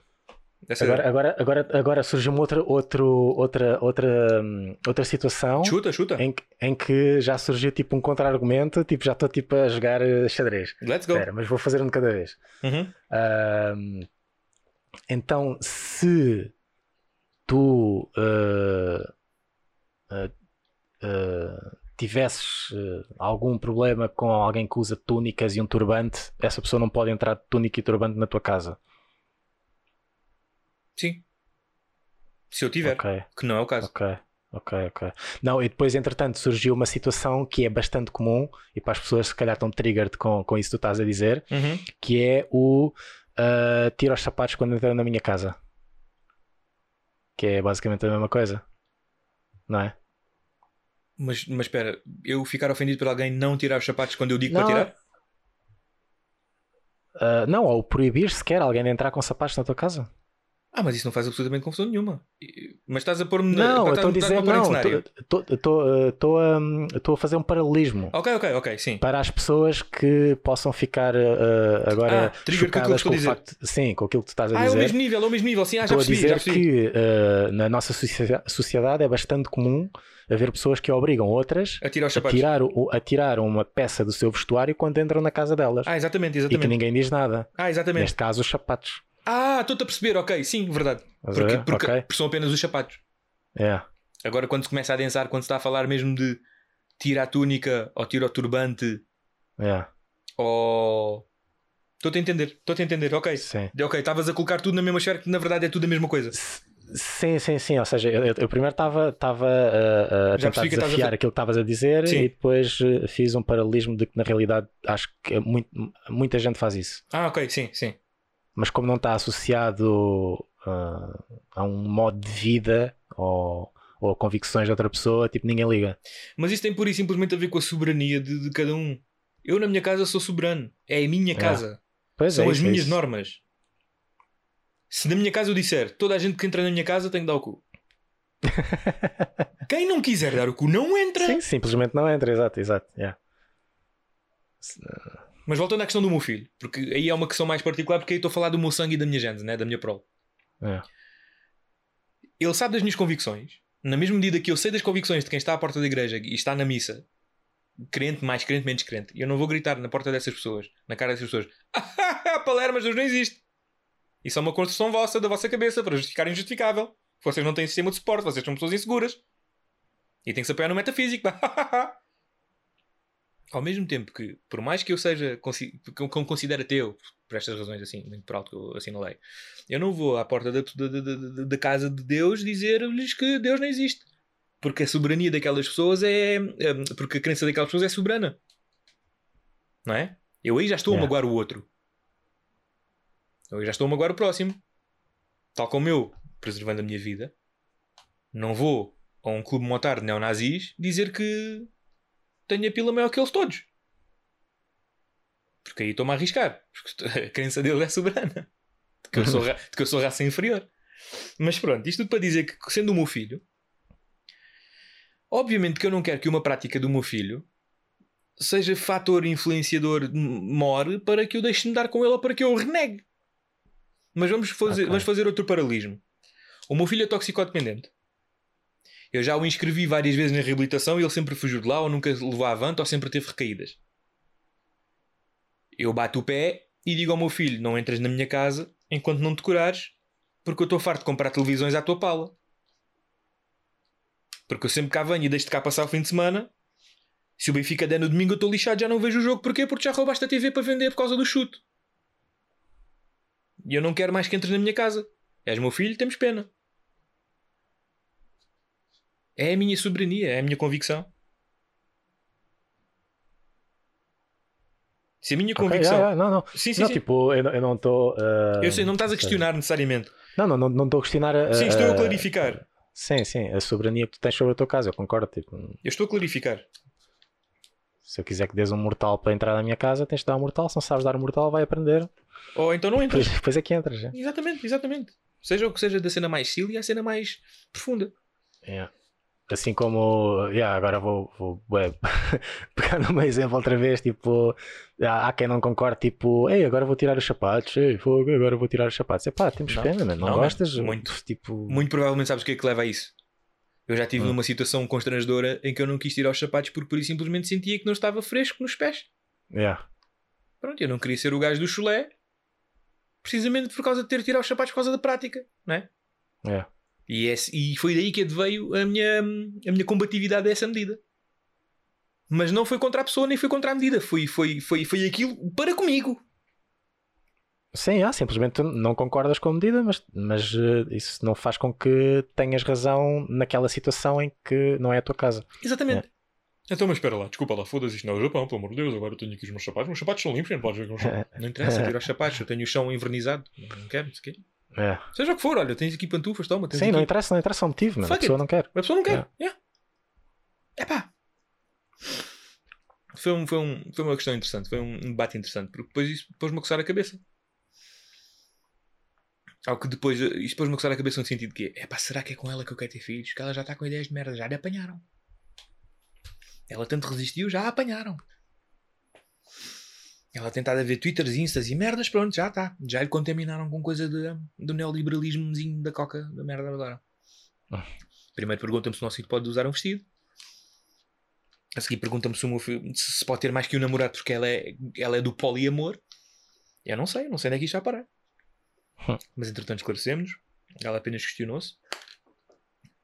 dessa... Agora, agora, agora, agora surgiu-me outra, outro, outra, outra, hum, outra situação Chuta, chuta. em, que- em que já surgiu tipo um contra-argumento, tipo já estou tipo a jogar eh, xadrez. Let's go. Espera, mas vou fazer um de cada vez. Uhum. Ahm, então, se tu ah, ah, ah, tivesses algum problema com alguém que usa túnicas e um turbante, essa pessoa não pode entrar de túnica e turbante na tua casa. Sim. Se eu tiver, Ok, que não é o caso. ok. Ok, ok. Não, e depois, entretanto, surgiu uma situação que é bastante comum e para as pessoas se calhar estão triggered com, com isso que tu estás a dizer, Uhum. que é o uh, tiro os sapatos quando entram na minha casa. Que é basicamente a mesma coisa. Não é? Mas, mas espera, eu ficar ofendido por alguém não tirar os sapatos quando eu digo não, para é. tirar? Uh, não, ou proibir sequer alguém de entrar com sapatos na tua casa. Ah, mas isso não faz absolutamente confusão nenhuma. Mas estás a pôr-me. Não, estou a dizer, não, estou a, hum, a fazer um paralelismo Ok, ok, ok, sim. para as pessoas que possam ficar ah, agora Ah, com que chocadas com a o dizer. facto. Sim, com aquilo que tu estás a Ah, é o dizer. mesmo nível, é o mesmo nível. Sim, ah, já Estou a percebi, dizer já percebi. que ah, na nossa sociedade é bastante comum haver pessoas que obrigam outras A tirar os a tirar, a tirar uma peça do seu vestuário quando entram na casa delas. Ah, exatamente, e que exatamente. ninguém diz nada. Ah, exatamente. Neste caso, os sapatos. Ah, estou-te a perceber, ok, sim, verdade. A Porque, porque, Ok. porque são apenas os sapatos. É. Agora, quando se começa a densar, quando se está a falar mesmo de tira a túnica ou tira o turbante É. ou. Estou-te a entender, estou-te a entender, ok. Sim. Ok, estavas a colocar tudo na mesma esfera que na verdade é tudo a mesma coisa. Sim, sim, sim. Ou seja, eu, eu primeiro estava estava, a- a Já tentar que a desafiar fa- aquilo que estavas a dizer Sim. e depois eh, fiz um paralelismo de que na realidade acho que é muito, muita gente faz isso. Ah, ok, sim, sim. Mas como não está associado ah, a um modo de vida ou, ou a convicções de outra pessoa, tipo, ninguém liga. Mas isso tem pura e simplesmente a ver com a soberania de, de cada um. Eu na minha casa sou soberano. É a minha casa. Pois São é, as é minhas isso. normas. Se na minha casa eu disser toda a gente que entra na minha casa tem que dar o cu. [LAUGHS] Quem não quiser dar o cu não entra. Sim, simplesmente não entra, exato, exato. yeah. Mas voltando à questão do meu filho, porque aí é uma questão mais particular, porque aí estou a falar do meu sangue e da minha gênese, né? da minha prole. É. Ele sabe das minhas convicções, na mesma medida que eu sei das convicções de quem está à porta da igreja e está na missa, crente, mais crente, menos crente, e eu não vou gritar na porta dessas pessoas, na cara dessas pessoas, ah, Palermas, Deus não existe. Isso é uma construção vossa, da vossa cabeça, para justificar o injustificável. Vocês não têm sistema de suporte, vocês são pessoas inseguras. E tem que se apoiar no metafísico. [LAUGHS] Ao mesmo tempo que, por mais que eu seja, que eu me considere ateu, por estas razões assim, muito por alto que eu assinalei, eu não vou à porta da, da, da- da- casa de Deus dizer-lhes que Deus não existe. Porque a soberania daquelas pessoas é. é- Porque a crença daquelas pessoas é soberana. Não é? Eu aí já estou a Yeah. magoar o outro. Eu aí já estou a magoar o próximo. Tal como eu, preservando a minha vida, não vou a um clube motar de neonazis dizer que tenho a pila maior que eles todos. Porque aí estou-me a arriscar. Porque [LAUGHS] a crença deles é soberana. De que, eu sou [LAUGHS] de que eu sou raça inferior. Mas pronto, isto tudo para dizer que, sendo o meu filho, obviamente que eu não quero que uma prática do meu filho seja fator influenciador more para que eu deixe de me dar com ele ou para que eu o renegue. Mas vamos fazer, Ok. vamos fazer outro paralelismo. O meu filho é toxicodependente. Eu já o inscrevi várias vezes na reabilitação e ele sempre fugiu de lá, ou nunca levou avante, ou sempre teve recaídas. Eu bato o pé e digo ao meu filho: não entras na minha casa enquanto não te curares, porque eu estou farto de comprar televisões à tua pala. Porque eu sempre cá venho e deixo-te cá passar o fim de semana. Se o Benfica der no domingo, eu estou lixado, já não vejo o jogo. Porquê? Porque já roubaste a TV para vender por causa do chute. E eu não quero mais que entres na minha casa. És meu filho, temos pena. É a minha soberania, é a minha convicção. Se a minha Ok, convicção. yeah, yeah, não, não. Sim, sim, não, sim. tipo, eu, não- eu não estou. ah, eu sei, não me estás a questionar necessariamente. Não, não, não estou a questionar. a- Sim, estou a clarificar. Sim, sim, a soberania que tu tens sobre a tua casa, eu concordo. Tipo, Eu estou a clarificar. se eu quiser que dês um mortal para entrar na minha casa, tens de dar um mortal. Se não sabes dar um mortal, vai aprender. Ou então não entras. Depois, [LAUGHS] depois é que entras. já. Exatamente, exatamente. Seja o que seja da cena mais silly à cena mais profunda. Yeah. Assim como, yeah, agora vou, vou pegar no meu exemplo outra vez, tipo, há, há quem não concorde, tipo, ei, agora vou tirar os sapatos, ei, fogo, agora vou tirar os sapatos. Epá, temos Não. pena, não, Não, gostas? muito. Tipo, Muito provavelmente sabes o que é que leva a isso. Eu já estive Hum. numa situação constrangedora em que eu não quis tirar os sapatos porque por simplesmente sentia que não estava fresco nos pés. yeah. Pronto, eu não queria ser o gajo do chulé precisamente por causa de ter tirado os sapatos por causa da prática, não é? Yeah. E, esse- e foi daí que adveio a minha, a minha combatividade a essa medida. Mas não foi contra a pessoa nem foi contra a medida. Foi, foi, foi, foi aquilo para comigo. Sim, ah, simplesmente não concordas com a medida, mas, mas eh, isso não faz com que tenhas razão naquela situação em que não é a tua casa. Exatamente. Então, mas espera lá, desculpa lá, foda-se, isto não é o Japão, pelo amor de Deus, agora eu tenho aqui os meus sapatos. Meus sapatos são limpos, não podes ver que não [LAUGHS] são. Não interessa tirar os sapatos. Eu tenho o chão envernizado. Não quero, não sei o quê. É. Seja o que for, olha, tens aqui pantufas, toma. Tens Sim, não aqui... interessa, não interessa o motivo, mano. a pessoa it. não quer. A pessoa não quer. Yeah. Yeah. Epá. foi, um, foi, um, foi uma questão interessante, foi um debate interessante, porque depois isso pôs-me a coçar a cabeça. Ao que depois, isto pôs-me a coçar a cabeça no sentido que é pá, será que é com ela que eu quero ter filhos? Que ela já está com ideias de merda, já lhe apanharam. Ela tanto resistiu, já a apanharam. Ela tentado a ver twitters, instas e merdas, pronto, já está. Já lhe contaminaram com coisa de, do neoliberalismozinho da coca, da merda agora. Ah. Primeiro pergunta-me se o nosso filho pode usar um vestido. A seguir pergunta-me se, o meu filho- se pode ter mais que um namorado porque ela é, ela é do poliamor. Eu não sei, não sei onde é que isto vai parar. Hum. Mas entretanto esclarecemos. Ela apenas questionou-se.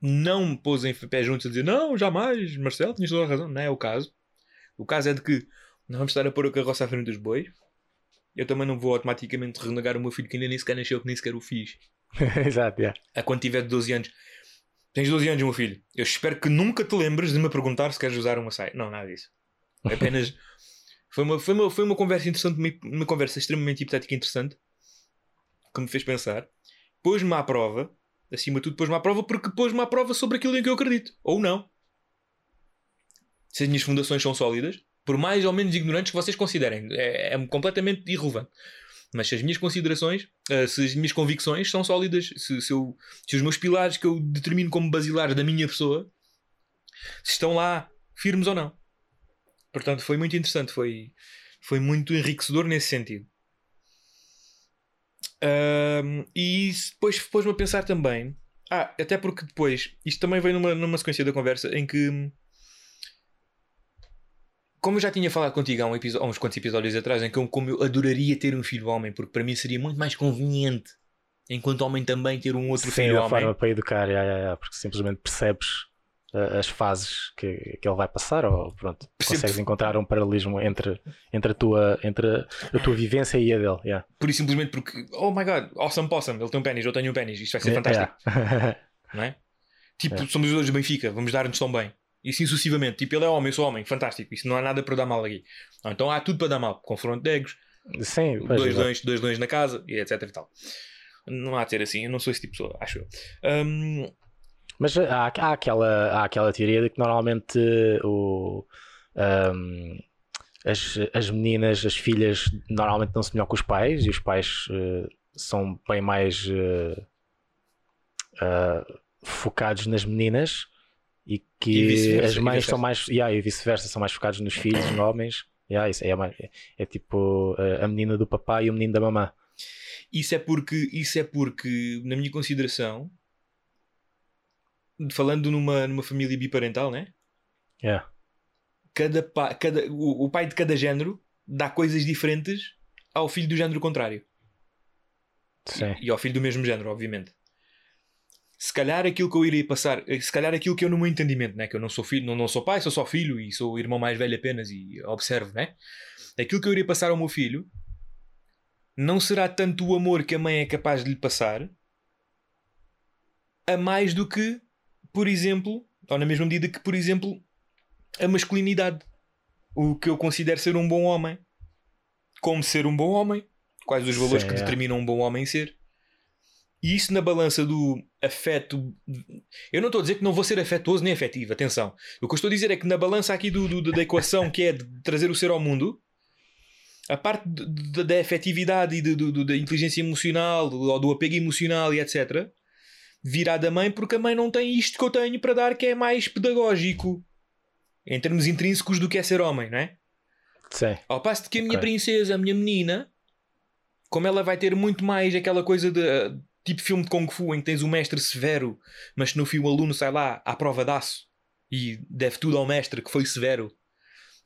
Não me pôs em pé juntos a dizer não, jamais, Marcelo, tinhas toda a razão. Não é o caso. O caso é de que não vamos estar a pôr a carroça à frente dos bois. Eu também não vou automaticamente renegar o meu filho que ainda nem sequer nasceu, que nem sequer o fiz. [LAUGHS] Exato, yeah. A quando tiver de 12 anos. Tens 12 anos, meu filho. Eu espero que nunca te lembres de me perguntar se queres usar uma saia. Não, nada disso. [LAUGHS] Apenas. foi, uma, foi, uma, foi uma conversa interessante, uma, uma conversa extremamente hipotética e interessante. Que me fez pensar. Pôs-me à prova. Acima de tudo, pôs-me à prova porque pôs-me à prova sobre aquilo em que eu acredito. Ou não. Se as minhas fundações são sólidas, por mais ou menos ignorantes que vocês considerem, é, é completamente irrelevante. Mas se as minhas considerações, eh, se as minhas convicções são sólidas, se, se, eu- se os meus pilares que eu determino como basilares da minha pessoa, se estão lá firmes ou não. Portanto, foi muito interessante, foi, foi muito enriquecedor nesse sentido. Ahm, e depois pôs-me a pensar também. Ah, até porque depois, isto também veio numa, numa sequência da conversa em que como eu já tinha falado contigo há, um há uns quantos episódios atrás, em que eu, como eu adoraria ter um filho homem, porque para mim seria muito mais conveniente, enquanto homem também, ter um outro Sim, filho homem. forma para educar, porque simplesmente percebes uh, as fases que, que ele vai passar, ou pronto, Percebo- consegues encontrar um paralelismo entre, entre, a, tua, entre a tua vivência e a dele. Yeah. Por isso simplesmente porque, oh my god, awesome possum, ele tem um pênis, eu tenho um pênis, isto vai ser fantástico, Yeah. [LAUGHS] não é? Tipo, somos os dois do Benfica, vamos dar-nos tão bem. E assim sucessivamente. Tipo, ele é homem, eu sou homem, fantástico. Isso não há nada para dar mal aqui. Ou então há tudo para dar mal. Confronto de egos, Sim, dois dões, dois dões na casa, e etc e tal. Não há de ser assim, eu não sou esse tipo de pessoa, acho eu. Hum, Mas há, há, aquela, há aquela teoria de que normalmente o, ahm, as, as meninas, as filhas, normalmente não se melhor com os pais e os pais eh, são bem mais eh, ah, focados nas meninas e E que vice-versa, as e mães são mais yeah, e vice-versa, são mais focados nos filhos, nos homens. Yeah, isso é, é, é tipo a menina do papai e o menino da mamã. Isso é porque, isso é porque na minha consideração, falando numa, numa família biparental, né? Yeah. Cada, pa, cada, o, o pai de cada género dá coisas diferentes ao filho do género contrário. Sim. E ao filho do mesmo género, obviamente. Se calhar aquilo que eu iria passar, se calhar aquilo que eu no meu entendimento, né? que eu não sou filho, não, não sou pai, sou só filho e sou o irmão mais velho apenas e observo, né? Aquilo que eu iria passar ao meu filho não será tanto o amor que a mãe é capaz de lhe passar, a mais do que, por exemplo, ou na mesma medida que, por exemplo, a masculinidade. O que eu considero ser um bom homem. Como ser um bom homem. Quais os valores Sim, que é. determinam um bom homem ser. E isso na balança do afeto. Eu não estou a dizer que não vou ser afetuoso nem afetivo, atenção. O que eu estou a dizer é que na balança aqui do, do- da equação que é de trazer o ser ao mundo, a parte de- da afetividade e de- da inteligência emocional, ou do apego emocional e etc., virá da mãe porque a mãe não tem isto que eu tenho para dar que é mais pedagógico em termos intrínsecos do que é ser homem, não é? Sim. Ao passo de que a minha Ok. princesa, a minha menina, como ela vai ter muito mais aquela coisa de tipo filme de Kung Fu em que tens o mestre severo, mas no fim o aluno sai lá à prova de aço e deve tudo ao mestre que foi severo,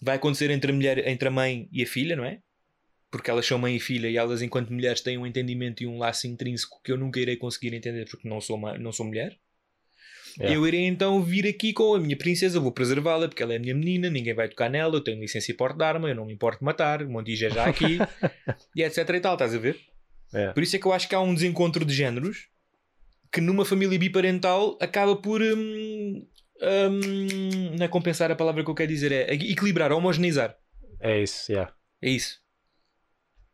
vai acontecer entre a mulher, entre a mãe e a filha, não é? Porque elas são mãe e filha e elas, enquanto mulheres, têm um entendimento e um laço intrínseco que eu nunca irei conseguir entender porque não sou, não sou mulher. Yeah. Eu irei então vir aqui com a minha princesa, vou preservá-la porque ela é a minha menina, ninguém vai tocar nela, eu tenho licença e porte de arma, eu não me importo de matar, o Montijo é já aqui, [LAUGHS] e etc e tal, estás a ver? É. Por isso é que eu acho que há um desencontro de géneros que numa família biparental acaba por. hum, hum, não é compensar a palavra que eu quero dizer, é equilibrar, homogeneizar. É isso, yeah. É isso.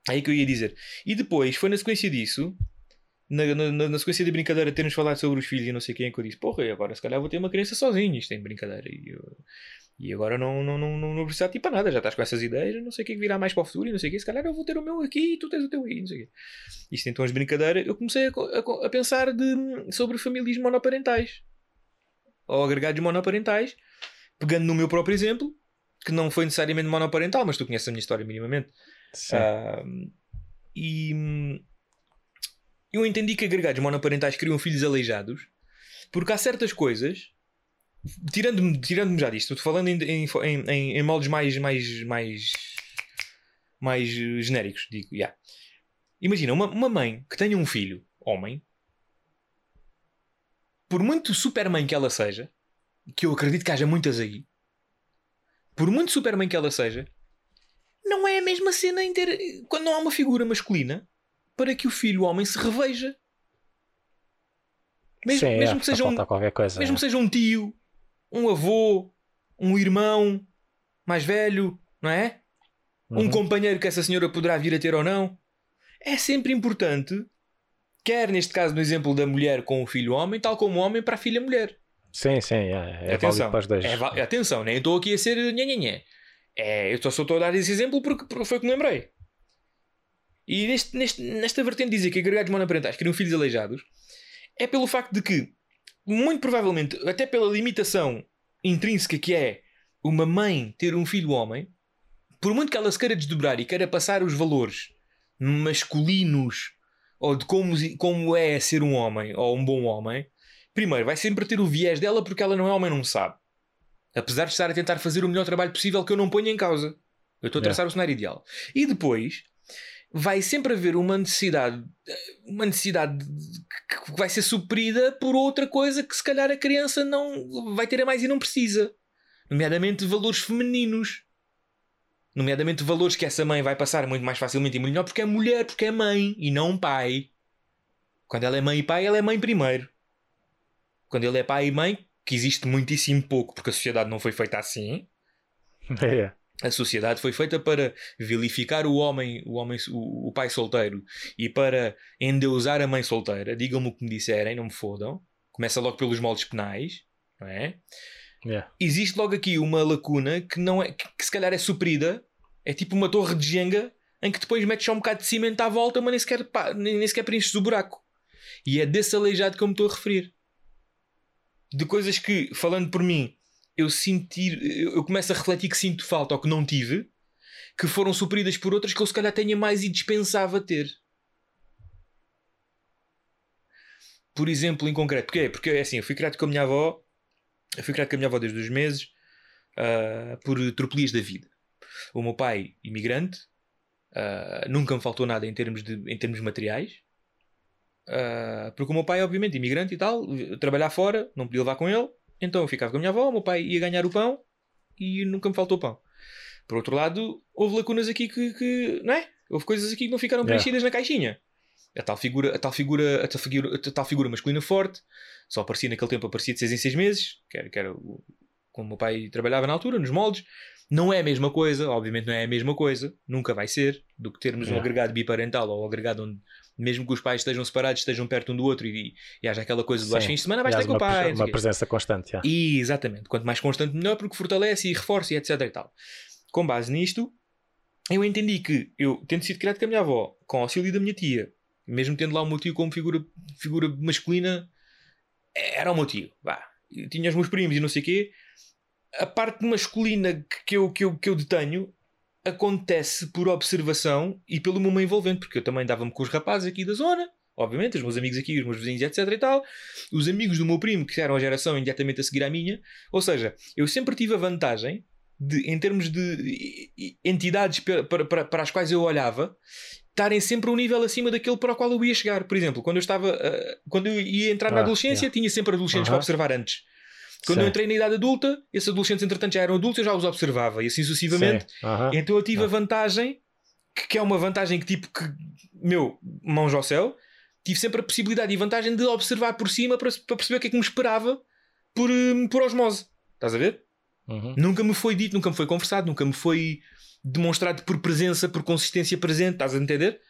É aí que eu ia dizer. E depois, foi na sequência disso, na, na, na- sequência da brincadeira, termos falado sobre os filhos e não sei quem é que eu disse: Porra, agora se calhar vou ter uma criança sozinho. Isto é brincadeira. E eu, E agora não, não, não, não, não precisa de ti para nada, já estás com essas ideias, não sei o que é que virá mais para o futuro e não sei o que. Se calhar eu vou ter o meu aqui e tu tens o teu aí, não sei o quê. Isto então as brincadeiras, eu comecei a, a a pensar de, sobre famílias monoparentais ou agregados monoparentais, pegando no meu próprio exemplo, que não foi necessariamente monoparental, mas tu conheces a minha história minimamente. Sim. Ah, e eu entendi que agregados monoparentais criam filhos aleijados porque há certas coisas tirando-me tirando já disto, estou falando em, em, em, em- moldes mais mais mais mais genéricos digo, yeah. imagina uma, uma mãe que tenha um filho homem por muito supermãe que ela seja que eu acredito que haja muitas aí por muito supermãe que ela seja não é a mesma cena em ter quando não há uma figura masculina para que o filho homem se reveja. Mesmo, Sim, mesmo é, que seja um, coisa. mesmo é. que seja um tio, um avô, um irmão mais velho, não é? Um Uhum. companheiro que essa senhora poderá vir a ter ou não. É sempre importante, quer neste caso no exemplo da mulher com o filho homem, tal como o homem para a filha mulher. Sim, sim, é, é Atenção, válido para os dois. É atenção, nem estou aqui a ser nhanhanhé. É, eu só estou a dar esse exemplo porque, porque foi o que me lembrei. E neste, neste, nesta vertente de dizer que agregados monoparentais criam filhos aleijados é pelo facto de que, muito provavelmente, até pela limitação intrínseca que é uma mãe ter um filho homem, por muito que ela se queira desdobrar e queira passar os valores masculinos ou de como, como é ser um homem ou um bom homem, primeiro vai sempre ter o viés dela porque ela não é homem, não sabe. Apesar de estar a tentar fazer o melhor trabalho possível que eu não ponho em causa. Eu estou a traçar o cenário ideal. E depois vai sempre haver uma necessidade, uma necessidade de- que vai ser suprida por outra coisa que se calhar a criança não vai ter a mais e não precisa. Nomeadamente valores femininos. Nomeadamente valores que essa mãe vai passar muito mais facilmente e melhor porque é mulher, porque é mãe e não pai. Quando ela é mãe e pai, ela é mãe primeiro. Quando ele é pai e mãe, que existe muitíssimo pouco porque a sociedade não foi feita assim, [LAUGHS] É. a sociedade foi feita para vilificar o homem, o homem, o, o pai solteiro e para endeusar a mãe solteira. Digam-me o que me disserem, não me fodam. Começa logo pelos moldes penais, não é? Yeah. Existe logo aqui uma lacuna que não é que, que se calhar é suprida. É tipo uma torre de Jenga em que depois metes só um bocado de cimento à volta, mas nem sequer, pá, nem, nem sequer preenches o buraco. E é desse aleijado que eu me estou a referir. De coisas que, falando por mim, eu sentir, eu começo a refletir que sinto falta ou que não tive, que foram supridas por outras que eu se calhar tenha mais e dispensava ter. Por exemplo, em concreto, porque Porque é assim, eu fui criado com a minha avó, eu fui criado com a minha avó desde os meses, ah, por tropelias da vida. O meu pai, imigrante, ah, nunca me faltou nada em termos, de, em termos materiais, ah, porque o meu pai, obviamente, imigrante e tal, trabalhar fora, não podia levar com ele, então eu ficava com a minha avó, o meu pai ia ganhar o pão e nunca me faltou pão. Por outro lado, houve lacunas aqui que, que não é? Houve coisas aqui que não ficaram Yeah. preenchidas na caixinha. A tal figura, a tal figura, a tal figura, a tal figura masculina forte, só aparecia naquele tempo, aparecia de 6 em 6 meses, que era, que era o- como o meu pai trabalhava na altura, nos moldes. Não é a mesma coisa, obviamente não é a mesma coisa, nunca vai ser, do que termos um Yeah. agregado biparental ou um agregado onde, mesmo que os pais estejam separados, estejam perto um do outro e, e haja aquela coisa do Sim. às fins de semana vais ter com o pai. uma presença constante. yeah. E, exatamente. Quanto mais constante, melhor, porque fortalece e reforça e etc. e tal. Com base nisto, eu entendi que eu, tendo sido criado com a minha avó, com o auxílio da minha tia, mesmo tendo lá o meu tio como figura, figura masculina, era o meu tio. Vá. Eu tinha os meus primos e não sei o quê. A parte masculina que eu, que, eu, que eu detenho acontece por observação e pelo meu envolvente, porque eu também dava-me com os rapazes aqui da zona, obviamente, os meus amigos aqui, os meus vizinhos, etc. e tal, os amigos do meu primo, que eram a geração imediatamente a seguir à minha, ou seja, eu sempre tive a vantagem de, em termos de entidades para, para, para, as quais eu olhava, estarem sempre um nível acima daquele para o qual eu ia chegar. Por exemplo, quando eu estava, ah, quando eu ia entrar na Ah, adolescência, yeah. tinha sempre adolescentes Aham. para observar antes. Quando eu Sim. entrei na idade adulta, esses adolescentes, entretanto, já eram adultos, eu já os observava e assim sucessivamente. Aham. Então eu tive Ah. a vantagem, que, que é uma vantagem que tipo que, meu, mãos ao céu, tive sempre a possibilidade e vantagem de observar por cima para, para perceber o que é que me esperava por, hum, por osmose. Estás a ver? Uhum. Nunca me foi dito, nunca me foi conversado, nunca me foi demonstrado por presença, por consistência presente, estás a entender?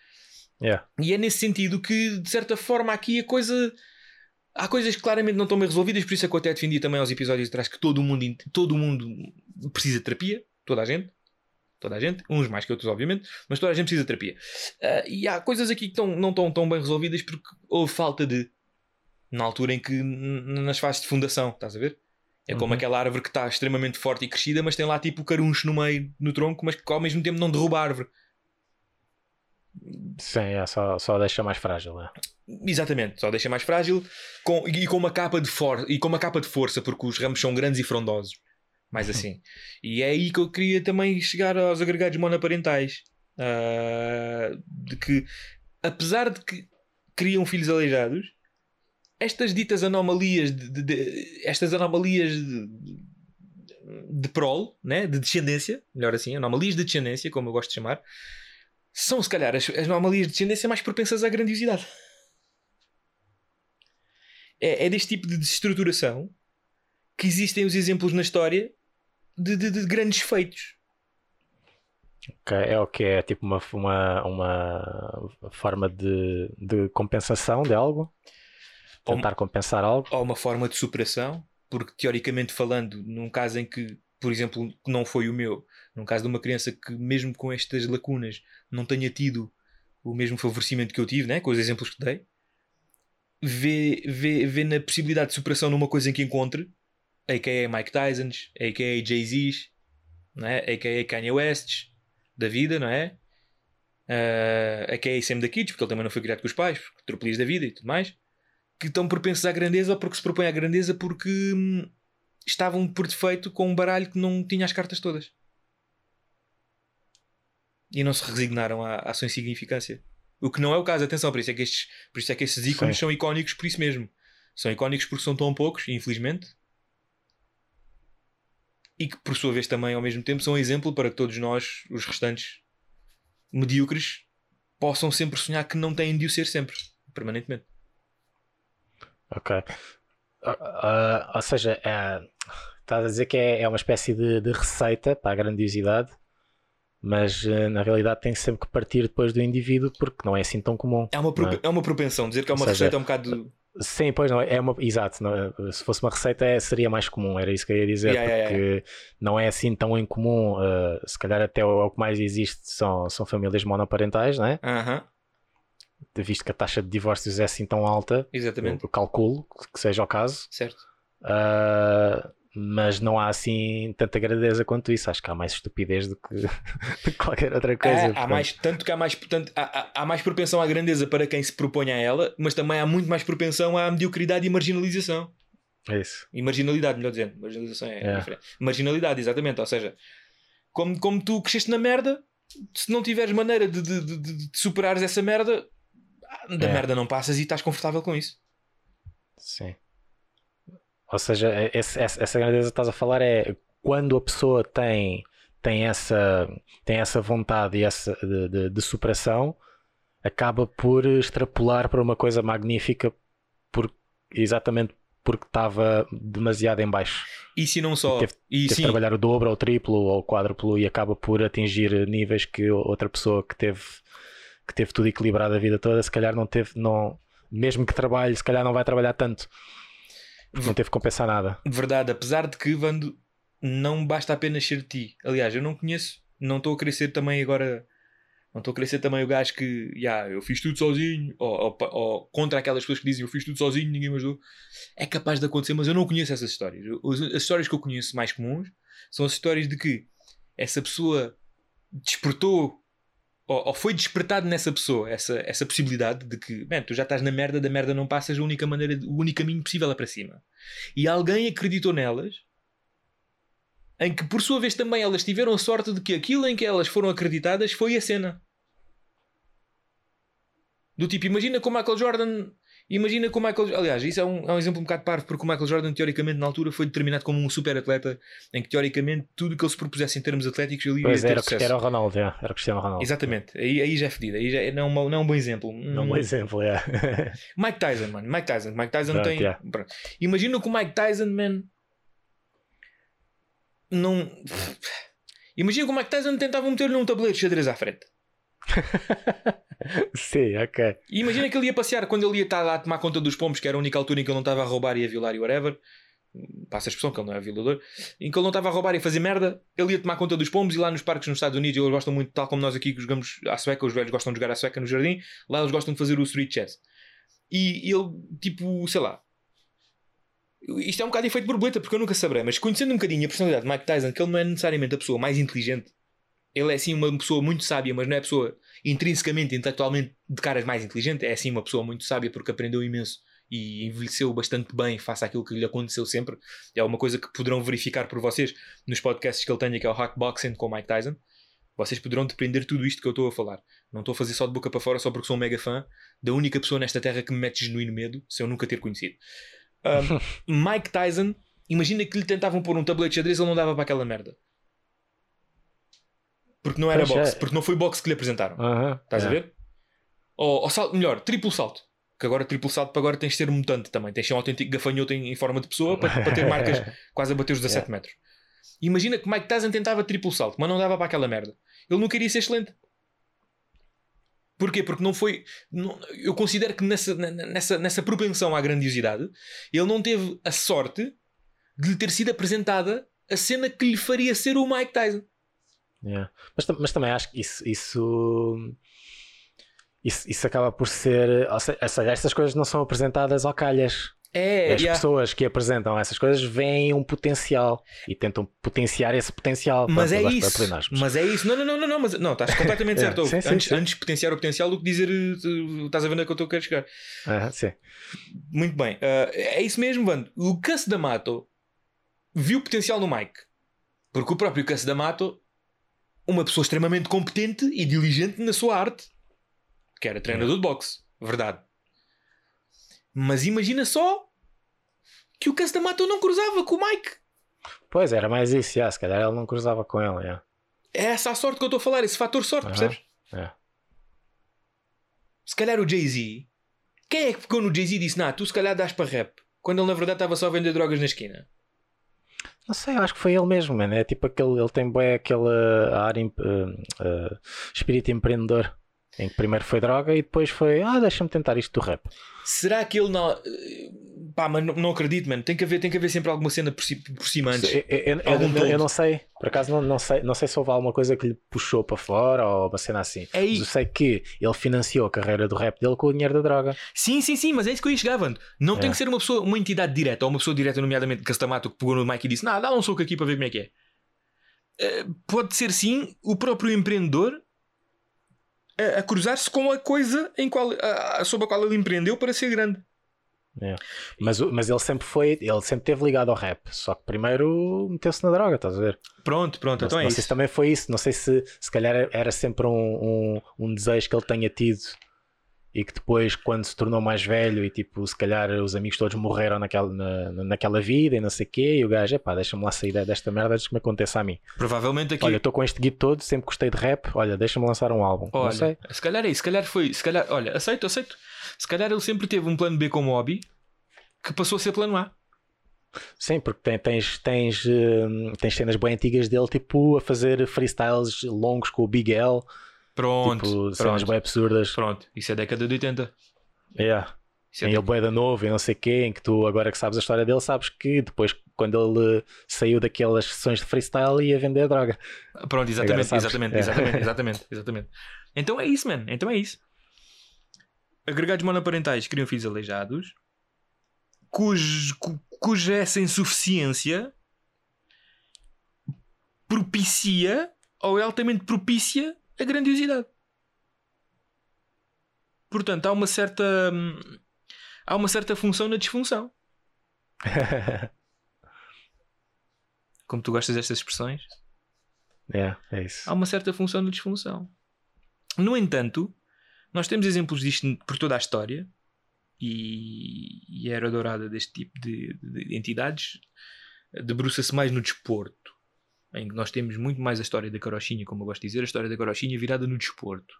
Yeah. E é nesse sentido que, de certa forma, aqui a coisa. Há coisas que claramente não estão bem resolvidas, por isso é que eu até defendi também aos episódios de trás que todo mundo, todo mundo precisa de terapia, toda a gente. Toda a gente, uns mais que outros, obviamente, mas toda a gente precisa de terapia. Ah, e há coisas aqui que tão, não estão tão bem resolvidas porque houve falta de. Na altura em que, nas fases de fundação, estás a ver? É como Uhum. aquela árvore que está extremamente forte e crescida, mas tem lá tipo caruncho no meio, no tronco, mas que ao mesmo tempo não derruba a árvore. Sim, é, só, só deixa mais frágil. É. Exatamente, só deixa mais frágil com, e, com uma capa de for, e com uma capa de força, porque os ramos são grandes e frondosos. Mais [LAUGHS] assim. e é aí que eu queria também chegar aos agregados monoparentais. Ah, de que, apesar de que criam filhos aleijados, estas ditas anomalias de, de- de- estas anomalias de prole, né? de descendência, melhor assim, anomalias de descendência, como eu gosto de chamar, são se calhar as, as anomalias de descendência mais propensas à grandiosidade. É, é deste tipo de desestruturação que existem os exemplos na história de, de- de grandes feitos. É o que é tipo uma, uma, uma forma de, de compensação de algo? Tentar compensar algo? Ou uma forma de superação, porque teoricamente falando, num caso em que, por exemplo, que não foi o meu, num caso de uma criança que, mesmo com estas lacunas, não tenha tido o mesmo favorecimento que eu tive, né? com os exemplos que dei, vê, vê, vê na possibilidade de superação numa coisa em que encontre, a.k.a. Mike Tysons, a.k.a. Jay-Z's, né? a.k.a. Kanye West's da vida, não é? Uh, a.k.a. Sam da Kids, porque ele também não foi criado com os pais, tropelias da vida e tudo mais que estão propensos à grandeza ou porque se propõem à grandeza porque hum, estavam por defeito com um baralho que não tinha as cartas todas. E não se resignaram à, à sua insignificância. O que não é o caso, atenção, por isso é que estes, por isso é que estes ícones Sim. são icónicos por isso mesmo. São icónicos porque são tão poucos, infelizmente. E que por sua vez também ao mesmo tempo são um exemplo para que todos nós, os restantes medíocres, possam sempre sonhar que não têm de o ser sempre, permanentemente. Ok. Ah, ah, ou seja, é, estás a dizer que é, é uma espécie de, de receita para a grandiosidade, mas eh, na realidade tem sempre que partir depois do indivíduo porque não é assim tão comum. É uma, não é? é uma propensão, dizer que é uma seja, receita é um bocado. Sim, pois não, é uma, exato. não é? se fosse uma receita é- seria mais comum, era isso que eu ia dizer, Yeah, yeah, porque não é assim tão incomum. ah, se calhar até o, o que mais existe são, são famílias monoparentais, né? Aham, visto que a taxa de divórcios é assim tão alta, exatamente. eu calculo que seja o caso. Certo. Ah, mas não há assim tanta grandeza quanto isso. Acho que há mais estupidez do que, [LAUGHS] do que qualquer outra coisa. É, há mais, tanto que há mais, portanto, há, há- há mais propensão à grandeza para quem se propõe a ela, mas também há muito mais propensão à mediocridade e marginalização. É isso. E marginalidade, melhor dizendo. Marginalização é É. diferente. Marginalidade, exatamente. Ou seja, como, como tu cresceste na merda, se não tiveres maneira de, de, de, de- de superares essa merda, da É. merda não passas e estás confortável com isso. Sim. Ou seja, é- esse- essa, essa grandeza que estás a falar é quando a pessoa tem, tem, essa, tem essa vontade e essa de, de- de superação, acaba por extrapolar para uma coisa magnífica por, exatamente porque estava demasiado em baixo. E se não só. Teve- e Teve sim, trabalhar o dobro, ou o triplo, ou o quádruplo e acaba por atingir níveis que outra pessoa que teve, que teve tudo equilibrado a vida toda, se calhar não teve, não, mesmo que trabalhe, se calhar não vai trabalhar tanto. Não teve que compensar nada. verdade, apesar de que, Vando, não basta apenas ser ti. Aliás, eu não conheço, não estou a ser também agora. Não estou a ser também o gajo que, já, eu fiz tudo sozinho, ou, ou ou contra aquelas pessoas que dizem eu fiz tudo sozinho, ninguém me ajudou. É capaz de acontecer, mas eu não conheço essas histórias. As, as histórias que eu conheço mais comuns são as histórias de que essa pessoa despertou, ou, ou foi despertado nessa pessoa, essa, essa possibilidade de que, man, tu já estás na merda, da merda não passas, a única maneira, o único caminho possível é para cima. E alguém acreditou nelas em que por sua vez também elas tiveram a sorte de que aquilo em que elas foram acreditadas foi a cena. Do tipo, imagina com o Michael Jordan. Imagina com o Michael. Aliás, isso é um, é um exemplo um bocado parvo, porque o Michael Jordan, teoricamente, na altura, foi determinado como um super atleta, em que teoricamente tudo o que ele se propusesse em termos atléticos ele Pois ter era, sucesso. era o Ronaldo, é, era o Cristiano Ronaldo. Exatamente, aí, aí já é fedido, aí já é- não, é um não é um bom exemplo. Não, Hum, um exemplo, é. [LAUGHS] Mike Tyson, mano. Mike Tyson. Mike Tyson Pronto, tem. Pronto. Imagina que o Mike Tyson, man. Não. Imagina que o Mike Tyson tentava meter-lhe um tabuleiro de xadrez à frente. [LAUGHS] [LAUGHS] Sim, ok. E imagina que ele ia passear quando ele ia estar a tomar conta dos pombos, que era a única altura em que ele não estava a roubar e a violar e whatever. passa a expressão que ele não é violador, em que ele não estava a roubar e a fazer merda, ele ia tomar conta dos pombos e lá nos parques nos Estados Unidos eles gostam muito, tal como nós aqui que jogamos à sueca, os velhos gostam de jogar à sueca no jardim, lá eles gostam de fazer o street chess. E ele, tipo, sei lá, isto é um bocado efeito borboleta, porque eu nunca saberei, mas conhecendo um bocadinho a personalidade de Mike Tyson, que ele não é necessariamente a pessoa mais inteligente, ele é sim uma pessoa muito sábia, mas não é pessoa intrinsecamente, intelectualmente, de caras mais inteligente, é sim uma pessoa muito sábia porque aprendeu imenso e envelheceu bastante bem face àquilo que lhe aconteceu sempre. É uma coisa que poderão verificar por vocês nos podcasts que ele tem, que é o Hackboxing com o Mike Tyson. Vocês poderão depender tudo isto que eu estou a falar. Não estou a fazer só de boca para fora só porque sou um mega fã da única pessoa nesta terra que me mete genuíno medo, se eu nunca ter conhecido. Um, [LAUGHS] Mike Tyson, imagina que lhe tentavam pôr um tabuleiro de xadrez ele não dava para aquela merda. Porque não era Pois é. boxe, porque não foi boxe que lhe apresentaram. Aham, Estás é. a ver? Ou, ou salto, melhor, triplo salto. Que agora triplo salto para agora tens de ser mutante também. Tens de ser um autêntico gafanhoto em, em forma de pessoa para, para ter marcas [LAUGHS] quase a bater os 17 metros. Imagina que Mike Tyson tentava triplo salto, mas não dava para aquela merda. Ele não queria ser excelente. Porquê? Porque não foi. não- eu considero que nessa, nessa, nessa propensão à grandiosidade, ele não teve a sorte de lhe ter sido apresentada a cena que lhe faria ser o Mike Tyson. Yeah. Mas, tam- mas também acho que isso, isso, isso, isso acaba por ser. Ou seja, estas coisas não são apresentadas ao calhas. É, As yeah. pessoas que apresentam essas coisas veem um potencial e tentam potenciar esse potencial. Mas é gosto de isso. Mas é isso. Não, não, não, não, não, mas, não estás completamente [LAUGHS] É, certo. sim, antes, sim. antes de potenciar o potencial do que dizer eh, estás a ver onde é que eu estou a querer chegar. Aham, sim. Muito bem. Ah, é isso mesmo, Vando. O Cass D'Amato viu potencial no Mike. Porque o próprio Cass D'Amato, uma pessoa extremamente competente e diligente na sua arte, que era treinador de boxe, verdade. Mas imagina só que o Cass D'Amato não cruzava com o Mike. Pois era mais isso, já, se calhar ele não cruzava com ele. já. É essa a sorte que eu estou a falar, esse fator sorte, Aham. percebes? É. Se calhar o Jay-Z. Quem é que pegou no Jay-Z e disse: Nah, tu se calhar dás para rap? Quando ele na verdade estava só a vender drogas na esquina. Não sei, acho que foi ele mesmo, mano. É tipo aquele, ele tem bem aquele uh, ar, em- uh, uh, espírito empreendedor. Em que primeiro foi droga e depois foi, ah, deixa-me tentar isto do rap. Será que ele não. Pá, mas não, não acredito, mano. Tem que, haver, tem que haver sempre alguma cena por, ci- por cima antes. Eu, eu- eu- eu- não sei, por acaso não, não, sei, não sei se houve alguma coisa que lhe puxou para fora ou uma cena assim. É Mas eu sei que ele financiou a carreira do rap dele com o dinheiro da droga. Sim, sim, sim, mas é isso que eu ia chegar, Vando. Não tem É. que ser uma pessoa, uma entidade direta, ou uma pessoa direta, nomeadamente Castamato, que pegou no Mike e disse: Nah, dá um soco aqui para ver como é que é. Eh, pode ser sim o próprio empreendedor a, a cruzar-se com a coisa em qual, a- a- sobre a qual ele empreendeu para ser grande. Mas, o- mas ele sempre foi, ele sempre teve ligado ao rap. Só que primeiro meteu-se na droga, estás a ver? Pronto, pronto, Não, então é não isso. sei se também foi isso. Não sei se se calhar era sempre um, um, um desejo que ele tenha tido e que depois, quando se tornou mais velho e tipo, se calhar os amigos todos morreram naquela, na, naquela vida e não sei o quê, e o gajo, epá, deixa-me lá sair desta merda antes que me aconteça a mim. Provavelmente aqui. Olha, eu estou com este guito todo, sempre gostei de rap, olha, deixa-me lançar um álbum. não Olha, sei. se calhar é isso, se calhar foi, se calhar, olha, aceito, aceito. Se calhar ele sempre teve um plano B como hobby que passou a ser plano A. Sim, porque tens, tens, hum, tens cenas bem antigas dele, tipo, a fazer freestyles longos com o Big L, Pronto, tipo, cenas pronto, bem absurdas. pronto. Isso é década de 80. Yeah. Isso é em ele boeda novo e não sei quê, em que tu agora que sabes a história dele, sabes que depois quando ele saiu daquelas sessões de freestyle ia vender droga. Pronto, exatamente, exatamente, É. exatamente, [LAUGHS] exatamente, exatamente. Então é isso, mano. Então é isso. Agregados monoparentais criam filhos aleijados, cujo, cu- cuja essa insuficiência propicia ou é altamente propícia a grandiosidade. Portanto, há uma certa hum, há uma certa função na disfunção. [LAUGHS] Como tu gostas destas expressões, é, é isso. há uma certa função de disfunção. No entanto, nós temos exemplos disto por toda a história e, e a era dourada deste tipo de, de entidades debruça-se mais no desporto, em que nós temos muito mais a história da carochinha, como eu gosto de dizer, a história da carochinha virada no desporto,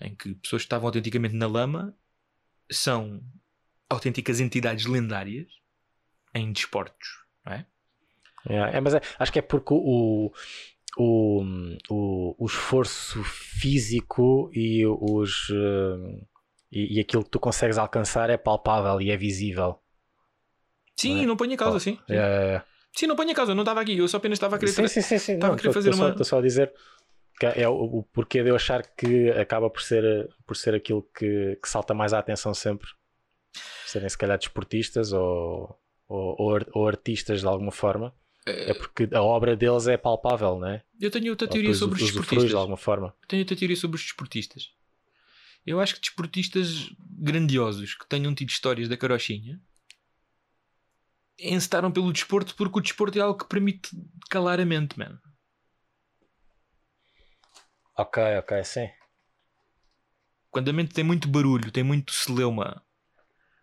em que pessoas que estavam autenticamente na lama são autênticas entidades lendárias em desportos, não é? É, é, mas é- acho que é porque o, o, o, o esforço físico e, os, hum, e, e aquilo que tu consegues alcançar é palpável e é visível. Sim, Não é? não ponho em causa, Oh, sim. É. Sim, não ponho em causa, eu não estava aqui, eu só apenas estava a querer. Sim, sim, sim, sim. Estava Não, a querer estou- fazer só- uma- estou só a dizer que é o, o porquê de eu achar que acaba por ser, por ser aquilo que, que salta mais a atenção sempre. Serem se calhar desportistas ou, ou, ou ou artistas de alguma forma. É porque a obra deles é palpável, não é? Eu tenho outra Ou teoria sobre os desportistas. de alguma forma. Tenho outra teoria sobre os desportistas. Eu acho que desportistas grandiosos que tenham tido histórias da carochinha encetaram pelo desporto porque o desporto é algo que permite calar a mente, man. Ok, ok, sim. Quando a mente tem muito barulho, tem muito celeuma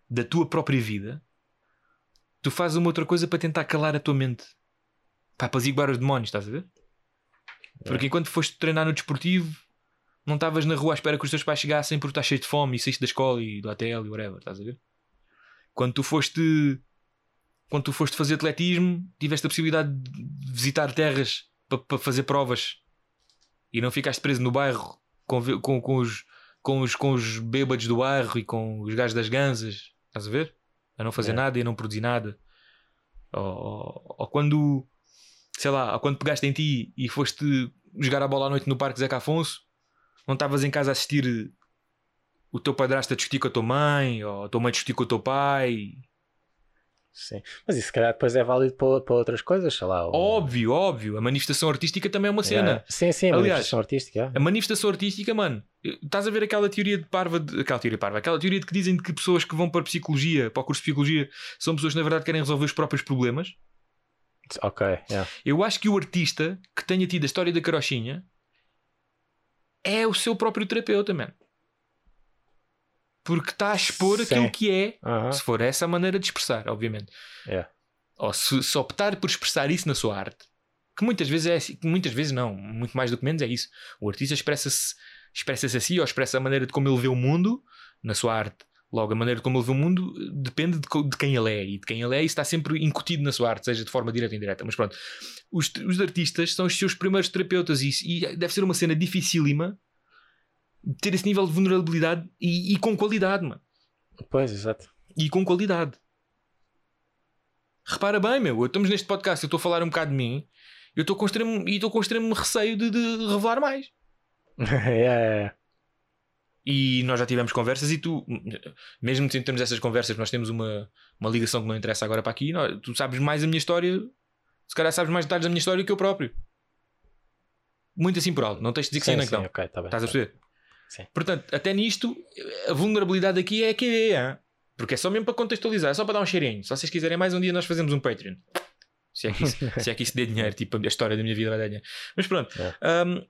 da tua própria vida, tu fazes uma outra coisa para tentar calar a tua mente. Para apaziguar os demónios, estás a ver? Porque enquanto foste treinar no desportivo, não estavas na rua à espera que os teus pais chegassem porque estás cheio de fome e saíste da escola e do hotel e whatever, estás a ver? Quando tu foste quando tu foste fazer atletismo, tiveste a possibilidade de visitar terras para, fazer provas e não ficaste preso no bairro com, com, com os, com, os, com os bêbados do bairro e com os gajos das ganzas, estás a ver? A não fazer É. nada e a não produzir nada. Ou, ou, ou quando, sei lá, quando pegaste em ti e foste jogar a bola à noite no Parque Zeca Afonso, não estavas em casa a assistir o teu padrasto a discutir com a tua mãe, ou a tua mãe a discutir com o teu pai. sim. Mas isso se calhar depois é válido para, para outras coisas, sei lá. Óbvio, óbvio. A manifestação artística também é uma cena. Yeah. Sim, sim, a Aliás, manifestação artística. yeah. A manifestação artística, mano, estás a ver aquela teoria de parva, de, aquela teoria parva, aquela teoria de que dizem que pessoas que vão para a psicologia, para o curso de psicologia, são pessoas que na verdade querem resolver os próprios problemas. Ok, yeah. Eu acho que o artista que tenha tido a história da carochinha é o seu próprio terapeuta, mano. Porque está a expor Sim. aquilo que é, Aham. se for essa a maneira de expressar, obviamente. Yeah. Ou se, se optar por expressar isso na sua arte, que muitas vezes é assim, que muitas vezes não, muito mais do que menos é isso. O artista expressa-se expressa-se assim, ou expressa a maneira de como ele vê o mundo na sua arte. Logo, a maneira como ele vê o mundo depende de, de quem ele é. E de quem ele é, isso está sempre incutido na sua arte, seja de forma direta ou indireta. Mas pronto, os, os artistas são os seus primeiros terapeutas e, e deve ser uma cena dificílima ter esse nível de vulnerabilidade e, e com qualidade, mano. Pois, exato. E com qualidade. Repara bem, meu, estamos neste podcast, eu estou a falar um bocado de mim, eu estou com extremo, e estou com extremo receio de, de revelar mais. yeah, yeah, yeah. E nós já tivemos conversas e tu, mesmo sem termos essas conversas, nós temos uma, uma ligação que não interessa agora para aqui. nós- tu sabes mais a minha história, se calhar sabes mais detalhes da minha história que eu próprio. Muito assim por alto, não tens de dizer que sim, Sim, nem que sim, não. ok, tá bem. Estás a tá perceber? Sim. Portanto, até nisto, a vulnerabilidade aqui é que é, hein? porque é só mesmo para contextualizar, é só para dar um cheirinho. Se vocês quiserem mais um dia, nós fazemos um Patreon. Se é que isso, se é que isso dê dinheiro, tipo, a história da minha vida vai dar dinheiro. Mas pronto, É. hum,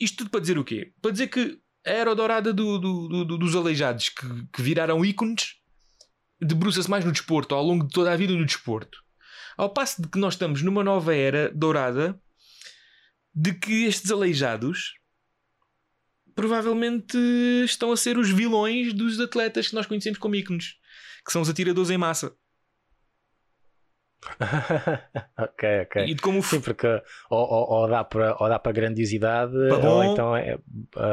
isto tudo para dizer o quê? Para dizer que a era dourada do, do- do- do- dos aleijados que, que viraram ícones debruça-se mais no desporto, ao longo de toda a vida no desporto. Ao passo de que nós estamos numa nova era dourada de que estes aleijados provavelmente estão a ser os vilões dos atletas que nós conhecemos como ícones, que são os atiradores em massa. [LAUGHS] ok, ok. E de como Sim, porque ou, ou, ou dá para ou dá para grandiosidade Para bom. ou então é,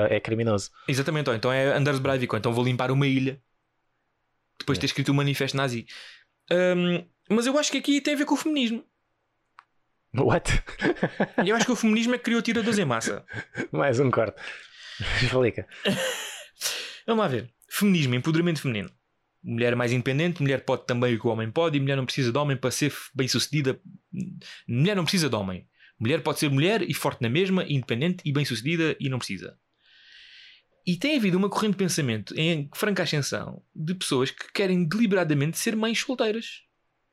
é criminoso. Exatamente, ou então é Anders Breivik, ou então vou limpar uma ilha depois de ter escrito o manifesto nazi. Hum, mas eu acho que aqui tem a ver com o feminismo. What? Eu acho que o [LAUGHS] feminismo é que criou tiradores em massa. Mais um corte. Explica. [LAUGHS] Vamos lá ver. Feminismo, empoderamento feminino. Mulher é mais independente, mulher pode também o que o homem pode, e mulher não precisa de homem para ser bem sucedida. Mulher não precisa de homem. Mulher pode ser mulher e forte na mesma, independente e bem sucedida e não precisa. E tem havido uma corrente de pensamento em franca ascensão de pessoas que querem deliberadamente ser mães solteiras.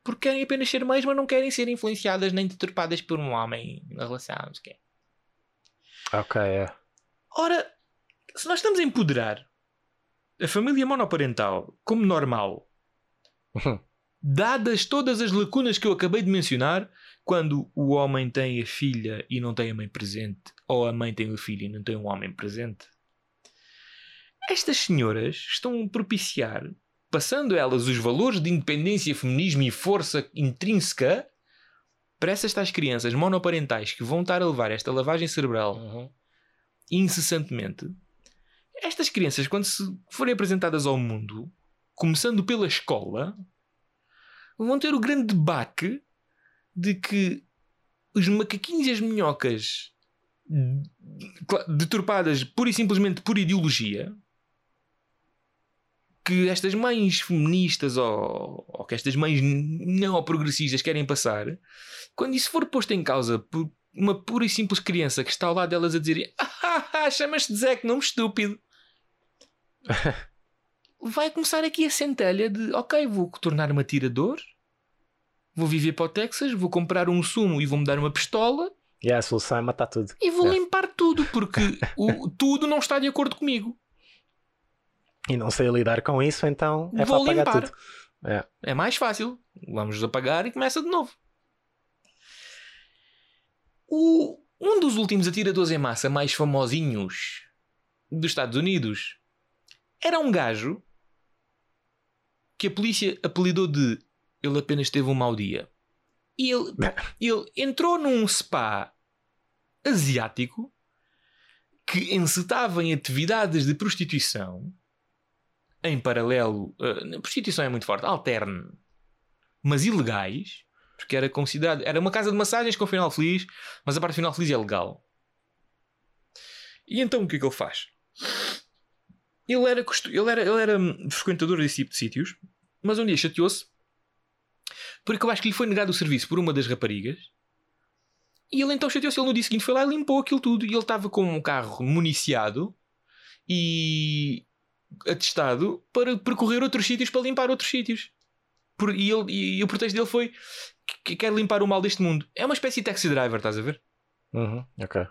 Porque querem apenas ser mães, mas não querem ser influenciadas nem deturpadas por um homem na relação. não sei o quê. Ok, é. Ora, se nós estamos a empoderar a família monoparental como normal, [LAUGHS] dadas todas as lacunas que eu acabei de mencionar, quando o homem tem a filha e não tem a mãe presente, ou a mãe tem o filho e não tem um homem presente, estas senhoras estão a propiciar, passando elas os valores de independência, feminismo e força intrínseca para essas tais crianças monoparentais que vão estar a levar esta lavagem cerebral Uhum. incessantemente, estas crianças, quando se forem apresentadas ao mundo, começando pela escola, vão ter o grande baque de que os macaquinhos e as minhocas deturpadas pura e simplesmente por ideologia que estas mães feministas ou, ou que estas mães não progressistas querem passar, quando isso for posto em causa por uma pura e simples criança que está ao lado delas a dizer ah, chamas-te Zé, que nome estúpido [LAUGHS] vai começar aqui a centelha de ok, vou tornar-me atirador vou viver para o Texas, vou comprar um sumo e vou-me dar uma pistola E a solução é matar tudo. e vou É. limpar tudo, porque [LAUGHS] o, tudo não está de acordo comigo. E não sei lidar com isso, então é Vou para apagar limpar. tudo. É. É mais fácil. Vamos apagar e começa de novo. O, um dos últimos atiradores em massa mais famosinhos dos Estados Unidos era um gajo que a polícia apelidou de ele apenas teve um mau dia. E ele, [LAUGHS] ele entrou num spa asiático que encetava em atividades de prostituição em paralelo, eh, prostituição é muito forte, alterne, mas ilegais, porque era considerado, era uma casa de massagens com final feliz, mas a parte final feliz é legal. E então o que é que ele faz? Ele era, ele era, ele era frequentador desse tipo de sítios, mas um dia chateou-se porque eu acho que lhe foi negado o serviço por uma das raparigas. E ele então chateou-se. Ele no dia seguinte foi lá e limpou aquilo tudo. E ele estava com um carro municiado e atestado para percorrer outros sítios para limpar outros sítios. Por- e, ele, e o pretexto dele foi que quer limpar o mal deste mundo. É uma espécie de taxi driver, estás a ver? Uhum, ok.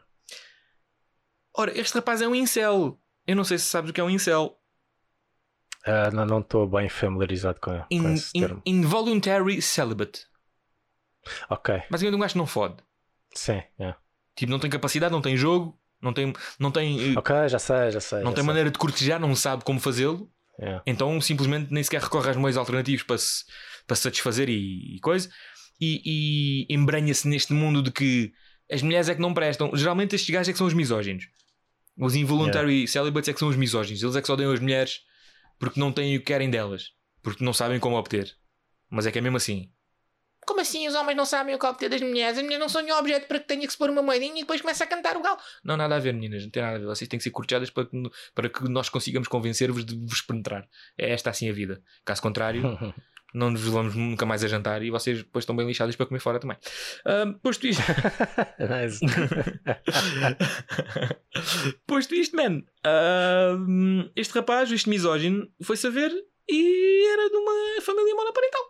Ora, este rapaz é um incel. Eu não sei se sabes o que é um incel. Ah, não estou bem familiarizado com, com In- esse in- termo. involuntary celibate. Ok, Basicamente um gajo não fode. sim. é. Tipo, não tem capacidade, não tem jogo, não tem, não tem, eh, Ok, já sei, já sei. não já tem sei. maneira de cortejar, não sabe como fazê-lo. É. Então simplesmente nem sequer recorre aos meios alternativos para se, para se satisfazer e, e coisa. E, e embranha-se neste mundo de que as mulheres é que não prestam. Geralmente estes gajos é que são os misóginos. Os involuntary celibates é que são os misóginos. Eles é que só odeiam as mulheres porque não têm o que querem delas. Porque não sabem como obter. Mas é que é mesmo assim. Como assim os homens não sabem o que obter das mulheres? As mulheres não são nenhum objeto para que tenha que se pôr uma moedinha e depois começa a cantar o galo. Não, nada a ver, meninas. Não tem nada a ver. Vocês têm que ser cortejadas para que, para que nós consigamos convencer-vos de vos penetrar. É esta assim a vida. Caso contrário, [LAUGHS] não nos vamos nunca mais a jantar e vocês depois estão bem lixadas para comer fora também. Posto isto. [LAUGHS] [LAUGHS] Posto isto, man. este rapaz, este misógino, foi saber e era de uma família monoparental.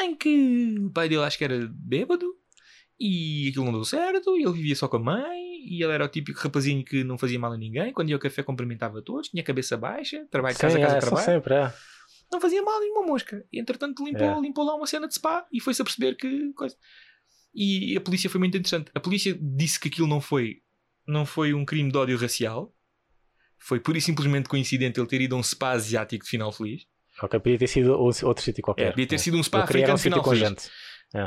Em que o pai dele acho que era bêbado e aquilo não deu certo, e ele vivia só com a mãe, e ele era o típico rapazinho que não fazia mal a ninguém, quando ia ao café cumprimentava todos, tinha a cabeça baixa, trabalho de casa, Sim, casa, é, trabalho sempre, é. Não fazia mal nenhuma mosca. E entretanto limpou, É. limpou lá uma cena de spa e foi-se a perceber que coisa. E a polícia foi muito interessante. A polícia disse que aquilo não foi, não foi um crime de ódio racial. Foi pura e simplesmente coincidente ele ter ido a um spa asiático de final feliz. Ok, podia ter sido outro sítio qualquer. É, podia ter sido um spa africano um final feliz. gente.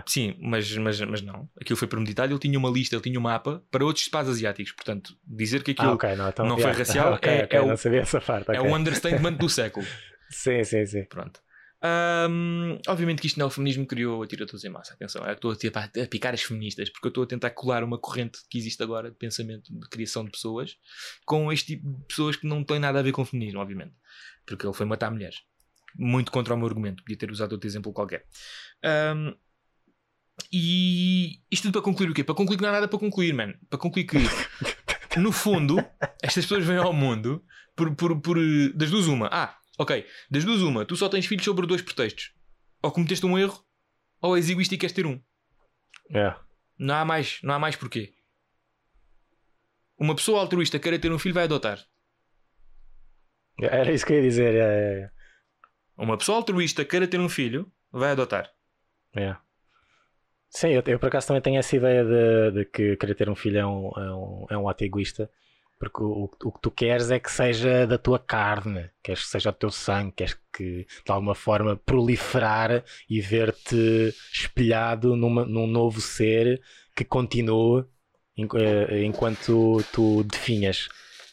Sim, mas, mas, mas não. Aquilo foi premeditado. Ele tinha uma lista, ele tinha um mapa para outros spas asiáticos. Portanto, dizer que aquilo Ah, ok, não, então, não foi racial, [LAUGHS] é- é o- não sabia essa parte. é o understatement do século. [LAUGHS] Sim, sim, sim. Pronto. Ahm, obviamente que isto não é o feminismo que criou a em massa. Atenção, que estou a, picar as feministas porque eu estou a tentar colar uma corrente que existe agora de pensamento de criação de pessoas com este tipo de pessoas que não têm nada a ver com o feminismo, obviamente. Porque ele foi matar mulheres. Muito contra o meu argumento. Podia ter usado outro exemplo qualquer. Ahm, e isto tudo para concluir o quê? Para concluir que não há nada para concluir, man. Para concluir que, no fundo, estas pessoas vêm ao mundo por, por, por das duas uma. Ah, ok. Das duas uma. Tu só tens filhos sobre dois pretextos. Ou cometeste um erro, ou és egoísta e queres ter um. É. Não há mais, não há mais porquê. Uma pessoa altruísta queira ter um filho vai adotar. Era isso que eu ia dizer. É, é, Uma pessoa altruísta queira ter um filho vai adotar. é. Sim, eu, eu por acaso também tenho essa ideia de, de que querer ter um filho é um, é um, é um ato egoísta. Porque o, o que tu queres é que seja da tua carne, queres que seja do teu sangue, queres que de alguma forma proliferar e ver-te espelhado numa- num novo ser que continue eh, enquanto tu definhas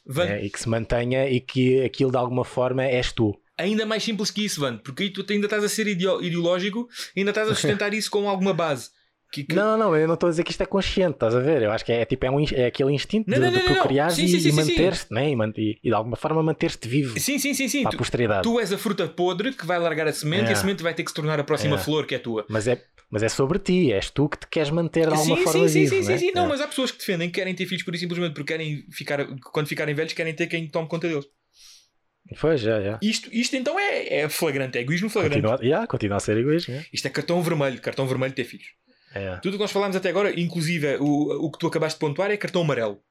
Van- né? e que se mantenha e que aquilo de alguma forma és tu. ainda mais simples que isso, Vando, porque aí tu ainda estás a ser ideo- ideológico, ainda estás a sustentar [LAUGHS] isso com alguma base. Que, que- Não, não, eu não estou a dizer que isto é consciente, estás a ver? Eu acho que é, tipo, é, um, é aquele instinto Não, de, não, de procriar Sim, e, e manter-te, né? E, e- de alguma forma manter-te vivo Sim, sim, sim, sim. para Tu, a posteridade. tu és a fruta podre que vai largar a semente e a É. semente vai ter que se tornar a próxima É. flor que é tua. Mas, é, mas é sobre ti, és tu que te queres manter de alguma sim, forma sim, vivo. sim, sim, né? sim. Não, É. mas há pessoas que defendem que querem ter filhos por simplesmente porque querem ficar, quando ficarem velhos, querem ter quem tome conta deles. Pois, já, já. Isto, isto então é, é flagrante, é egoísmo flagrante. Continua, yeah, continua a ser egoísmo. yeah. Isto é cartão vermelho, cartão vermelho ter filhos. É. Tudo o que nós falámos até agora, inclusive o, o que tu acabaste de pontuar, é cartão amarelo.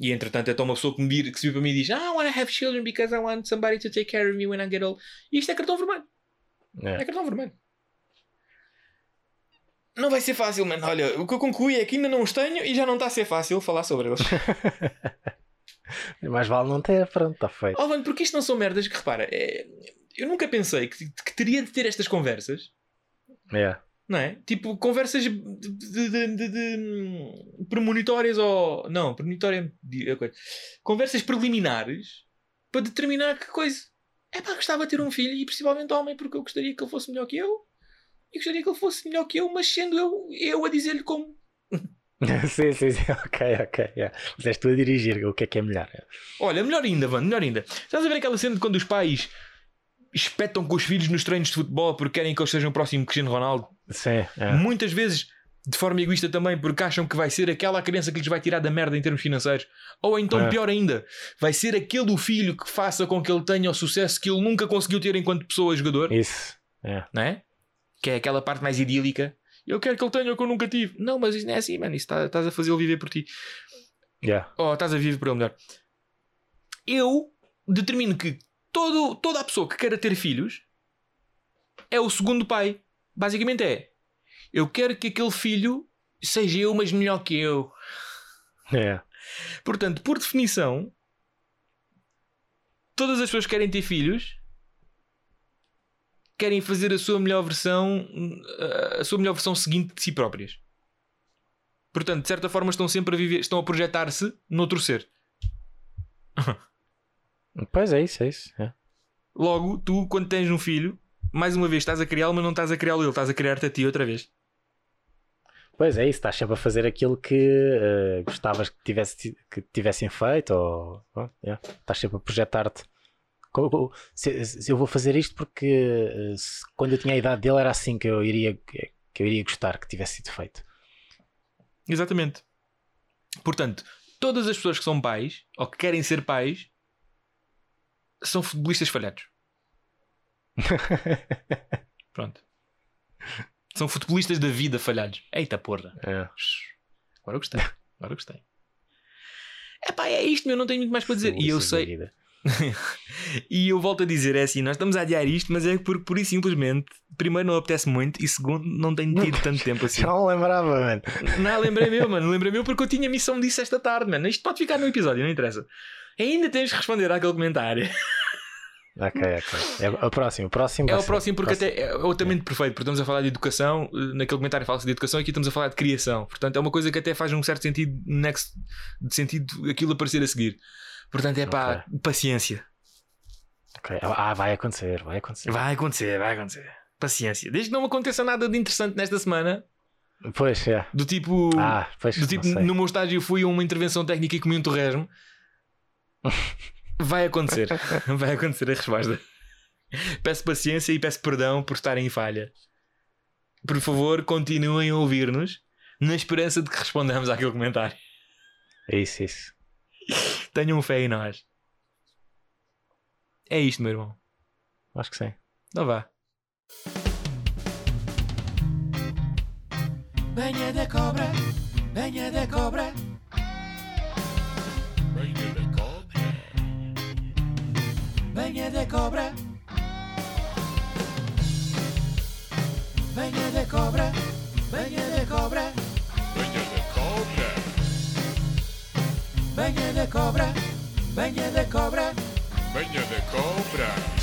E entretanto, é tão uma pessoa que me vir, que se vir para mim e diz: Ah, I want to have children because I want somebody to take care of me when I get old. E isto é cartão vermelho. É. É cartão vermelho. Não vai ser fácil, mano. Olha, o que eu concluí é que ainda não os tenho e já não está a ser fácil falar sobre eles. [LAUGHS] Mais vale não ter, pronto, está feito. oh, mano, porque isto não são merdas que, repara, é- eu nunca pensei que, que teria de ter estas conversas, É. não é? Tipo, conversas de, de, de, de- de- premonitórias ou. Não, premonitória. é coisa. Conversas preliminares para determinar que coisa. É pá, gostava de ter um filho e principalmente homem, porque eu gostaria que ele fosse melhor que eu. E gostaria que ele fosse melhor que eu, mas sendo eu, eu a dizer-lhe como. [LAUGHS] sim, sim, sim. [LAUGHS] Ok, ok. Yeah. Mas és tu a dirigir o que é que é melhor. Olha, melhor ainda, mano, melhor ainda. Estás a ver aquela cena de quando os pais espetam com os filhos nos treinos de futebol porque querem que eles sejam o próximo Cristiano Ronaldo? Sim, é. Muitas vezes de forma egoísta também, porque acham que vai ser aquela criança que lhes vai tirar da merda em termos financeiros. Ou então, É. pior ainda, vai ser aquele o filho que faça com que ele tenha o sucesso que ele nunca conseguiu ter enquanto pessoa jogador, Isso. É. não é? Que é aquela parte mais idílica. Eu quero que ele tenha o que eu nunca tive. Não, mas isso não é assim, mano. Isso tá- estás a fazê-lo viver por ti. Yeah. Ou estás a viver por ele melhor. Eu determino que todo, toda a pessoa que queira ter filhos é o segundo pai. Basicamente é. Eu quero que aquele filho seja eu, mas melhor que eu. É. Portanto, por definição, todas as pessoas que querem ter filhos querem fazer a sua melhor versão, a sua melhor versão seguinte de si próprias. Portanto, de certa forma, estão sempre a viver, estão a projetar-se noutro ser. [LAUGHS] Pois é isso, é isso. é. Logo, tu, quando tens um filho, mais uma vez estás a criá-lo, mas não estás a criá-lo ele, estás a criar-te a ti outra vez. Pois é isso, estás sempre a fazer aquilo que eh, gostavas que, tivesse, que tivessem feito, ou yeah. estás sempre a projetar-te. Se, se eu vou fazer isto porque eh, se- quando eu tinha a idade dele era assim que eu iria, que eu iria gostar que tivesse sido feito. Exatamente. Portanto, todas as pessoas que são pais, ou que querem ser pais, são futebolistas falhados. [LAUGHS] Pronto. São futebolistas da vida falhados. Eita porra. É. Agora eu gostei. Agora gostei. Epá, é isto, meu. Não tenho muito mais para dizer. E eu sei. [LAUGHS] E eu volto a dizer, é assim, nós estamos a adiar isto, mas é porque, por e simplesmente, primeiro não apetece muito e segundo, não tenho tido tanto [LAUGHS] tempo assim. Não lembrava, mano. Não, lembrei meu, mano. Lembrei meu porque eu tinha missão disso esta tarde, mano. Isto pode ficar no episódio, não interessa. Ainda tens de responder àquele comentário. [LAUGHS] Ok, ok. É o próximo, o próximo. É o próximo porque próximo. até é altamente perfeito, porque estamos a falar de educação, eh, naquele comentário fala-se de educação e aqui estamos a falar de criação. Portanto, é uma coisa que até faz um certo sentido, next, de sentido aquilo aparecer a seguir. Portanto, é pá, paciência. Ok. Ah, vai acontecer, vai acontecer. Vai acontecer, vai acontecer. Paciência. Desde que não aconteça nada de interessante nesta semana, Pois, é. do tipo. Ah, pois, Do tipo, no meu estágio fui a uma intervenção técnica e comi um torresmo. Vai acontecer. [LAUGHS] Vai acontecer a resposta. Peço paciência e peço perdão por estar em falha. Por favor, continuem a ouvir-nos na esperança de que respondamos àquele comentário. É isso, isso. Tenham fé em nós. É isto, meu irmão. Acho que sim. Não vá. Venha de cobra, venha de cobra. Venha de cobra. Venha de cobra, venha de cobra. Venha de cobra. Venha de cobra, venha de cobra. Venha de cobra.